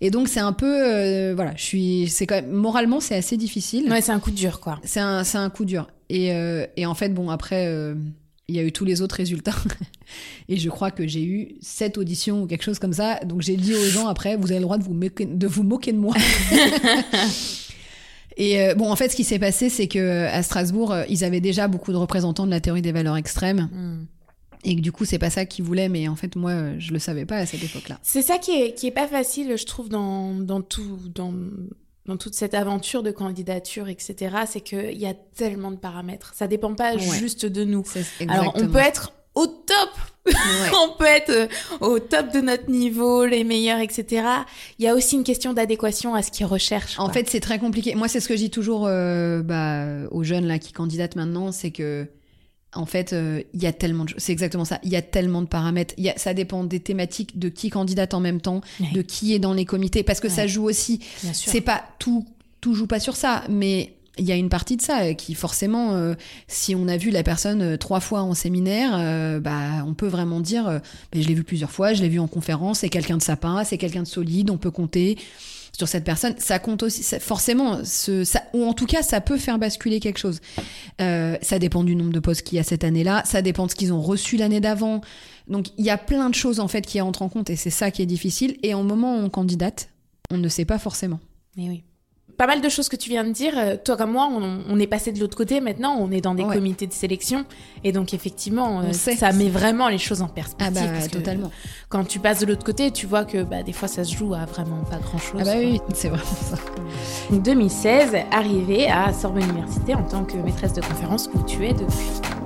Et donc c'est un peu, voilà, je suis, c'est quand même moralement c'est assez difficile. Ouais, c'est un coup dur, quoi. C'est un, c'est un coup dur. Et, et en fait, bon après, il y a eu tous les autres résultats. et je crois que j'ai eu sept auditions ou quelque chose comme ça. Donc j'ai dit aux gens après, vous avez le droit de vous, moquer de, vous moquer de moi. et euh, bon, en fait, ce qui s'est passé, c'est que à Strasbourg, euh, ils avaient déjà beaucoup de représentants de la théorie des valeurs extrêmes. Hmm. Et que du coup, c'est pas ça qu'ils voulaient, mais en fait, moi, je le savais pas à cette époque-là. C'est ça qui est, qui est pas facile, je trouve, dans, dans tout, dans, dans toute cette aventure de candidature, etc., c'est qu'il y a tellement de paramètres. Ça dépend pas juste de nous. Alors, on peut être au top on peut être euh, au top de notre niveau, les meilleurs, etc. Il y a aussi une question d'adéquation à ce qu'ils recherchent. En fait, c'est très compliqué. Moi, c'est ce que je dis toujours euh, bah, aux jeunes là qui candidatent maintenant, c'est que en fait, euh, il y a tellement de c'est exactement ça. Il y a tellement de paramètres. Y a, ça dépend des thématiques, de qui candidate en même temps, de qui est dans les comités, parce que ça joue aussi. C'est pas tout, tout joue pas sur ça, mais il y a une partie de ça qui forcément, euh, si on a vu la personne euh, trois fois en séminaire, bah on peut vraiment dire, bah, je l'ai vu plusieurs fois, je l'ai vu en conférence, c'est quelqu'un de sapin, c'est quelqu'un de solide, on peut compter sur cette personne, ça compte aussi, forcément, ou en tout cas, ça peut faire basculer quelque chose. Euh, ça dépend du nombre de postes qu'il y a cette année-là, ça dépend de ce qu'ils ont reçu l'année d'avant. Donc, il y a plein de choses en fait qui entrent en compte et c'est ça qui est difficile. Et au moment où on candidate, on ne sait pas forcément. Et oui pas mal de choses que tu viens de dire. Euh, toi comme moi, on, est passé de l'autre côté maintenant, on est dans des comités de sélection. Et donc effectivement, euh, ça met vraiment les choses en perspective. Ah bah, totalement. Quand tu passes de l'autre côté, tu vois que bah, des fois ça se joue à vraiment pas grand-chose. Ah bah oui, c'est vraiment ça. 2016, arrivée à Sorbonne Université en tant que maîtresse de conférence où tu es depuis.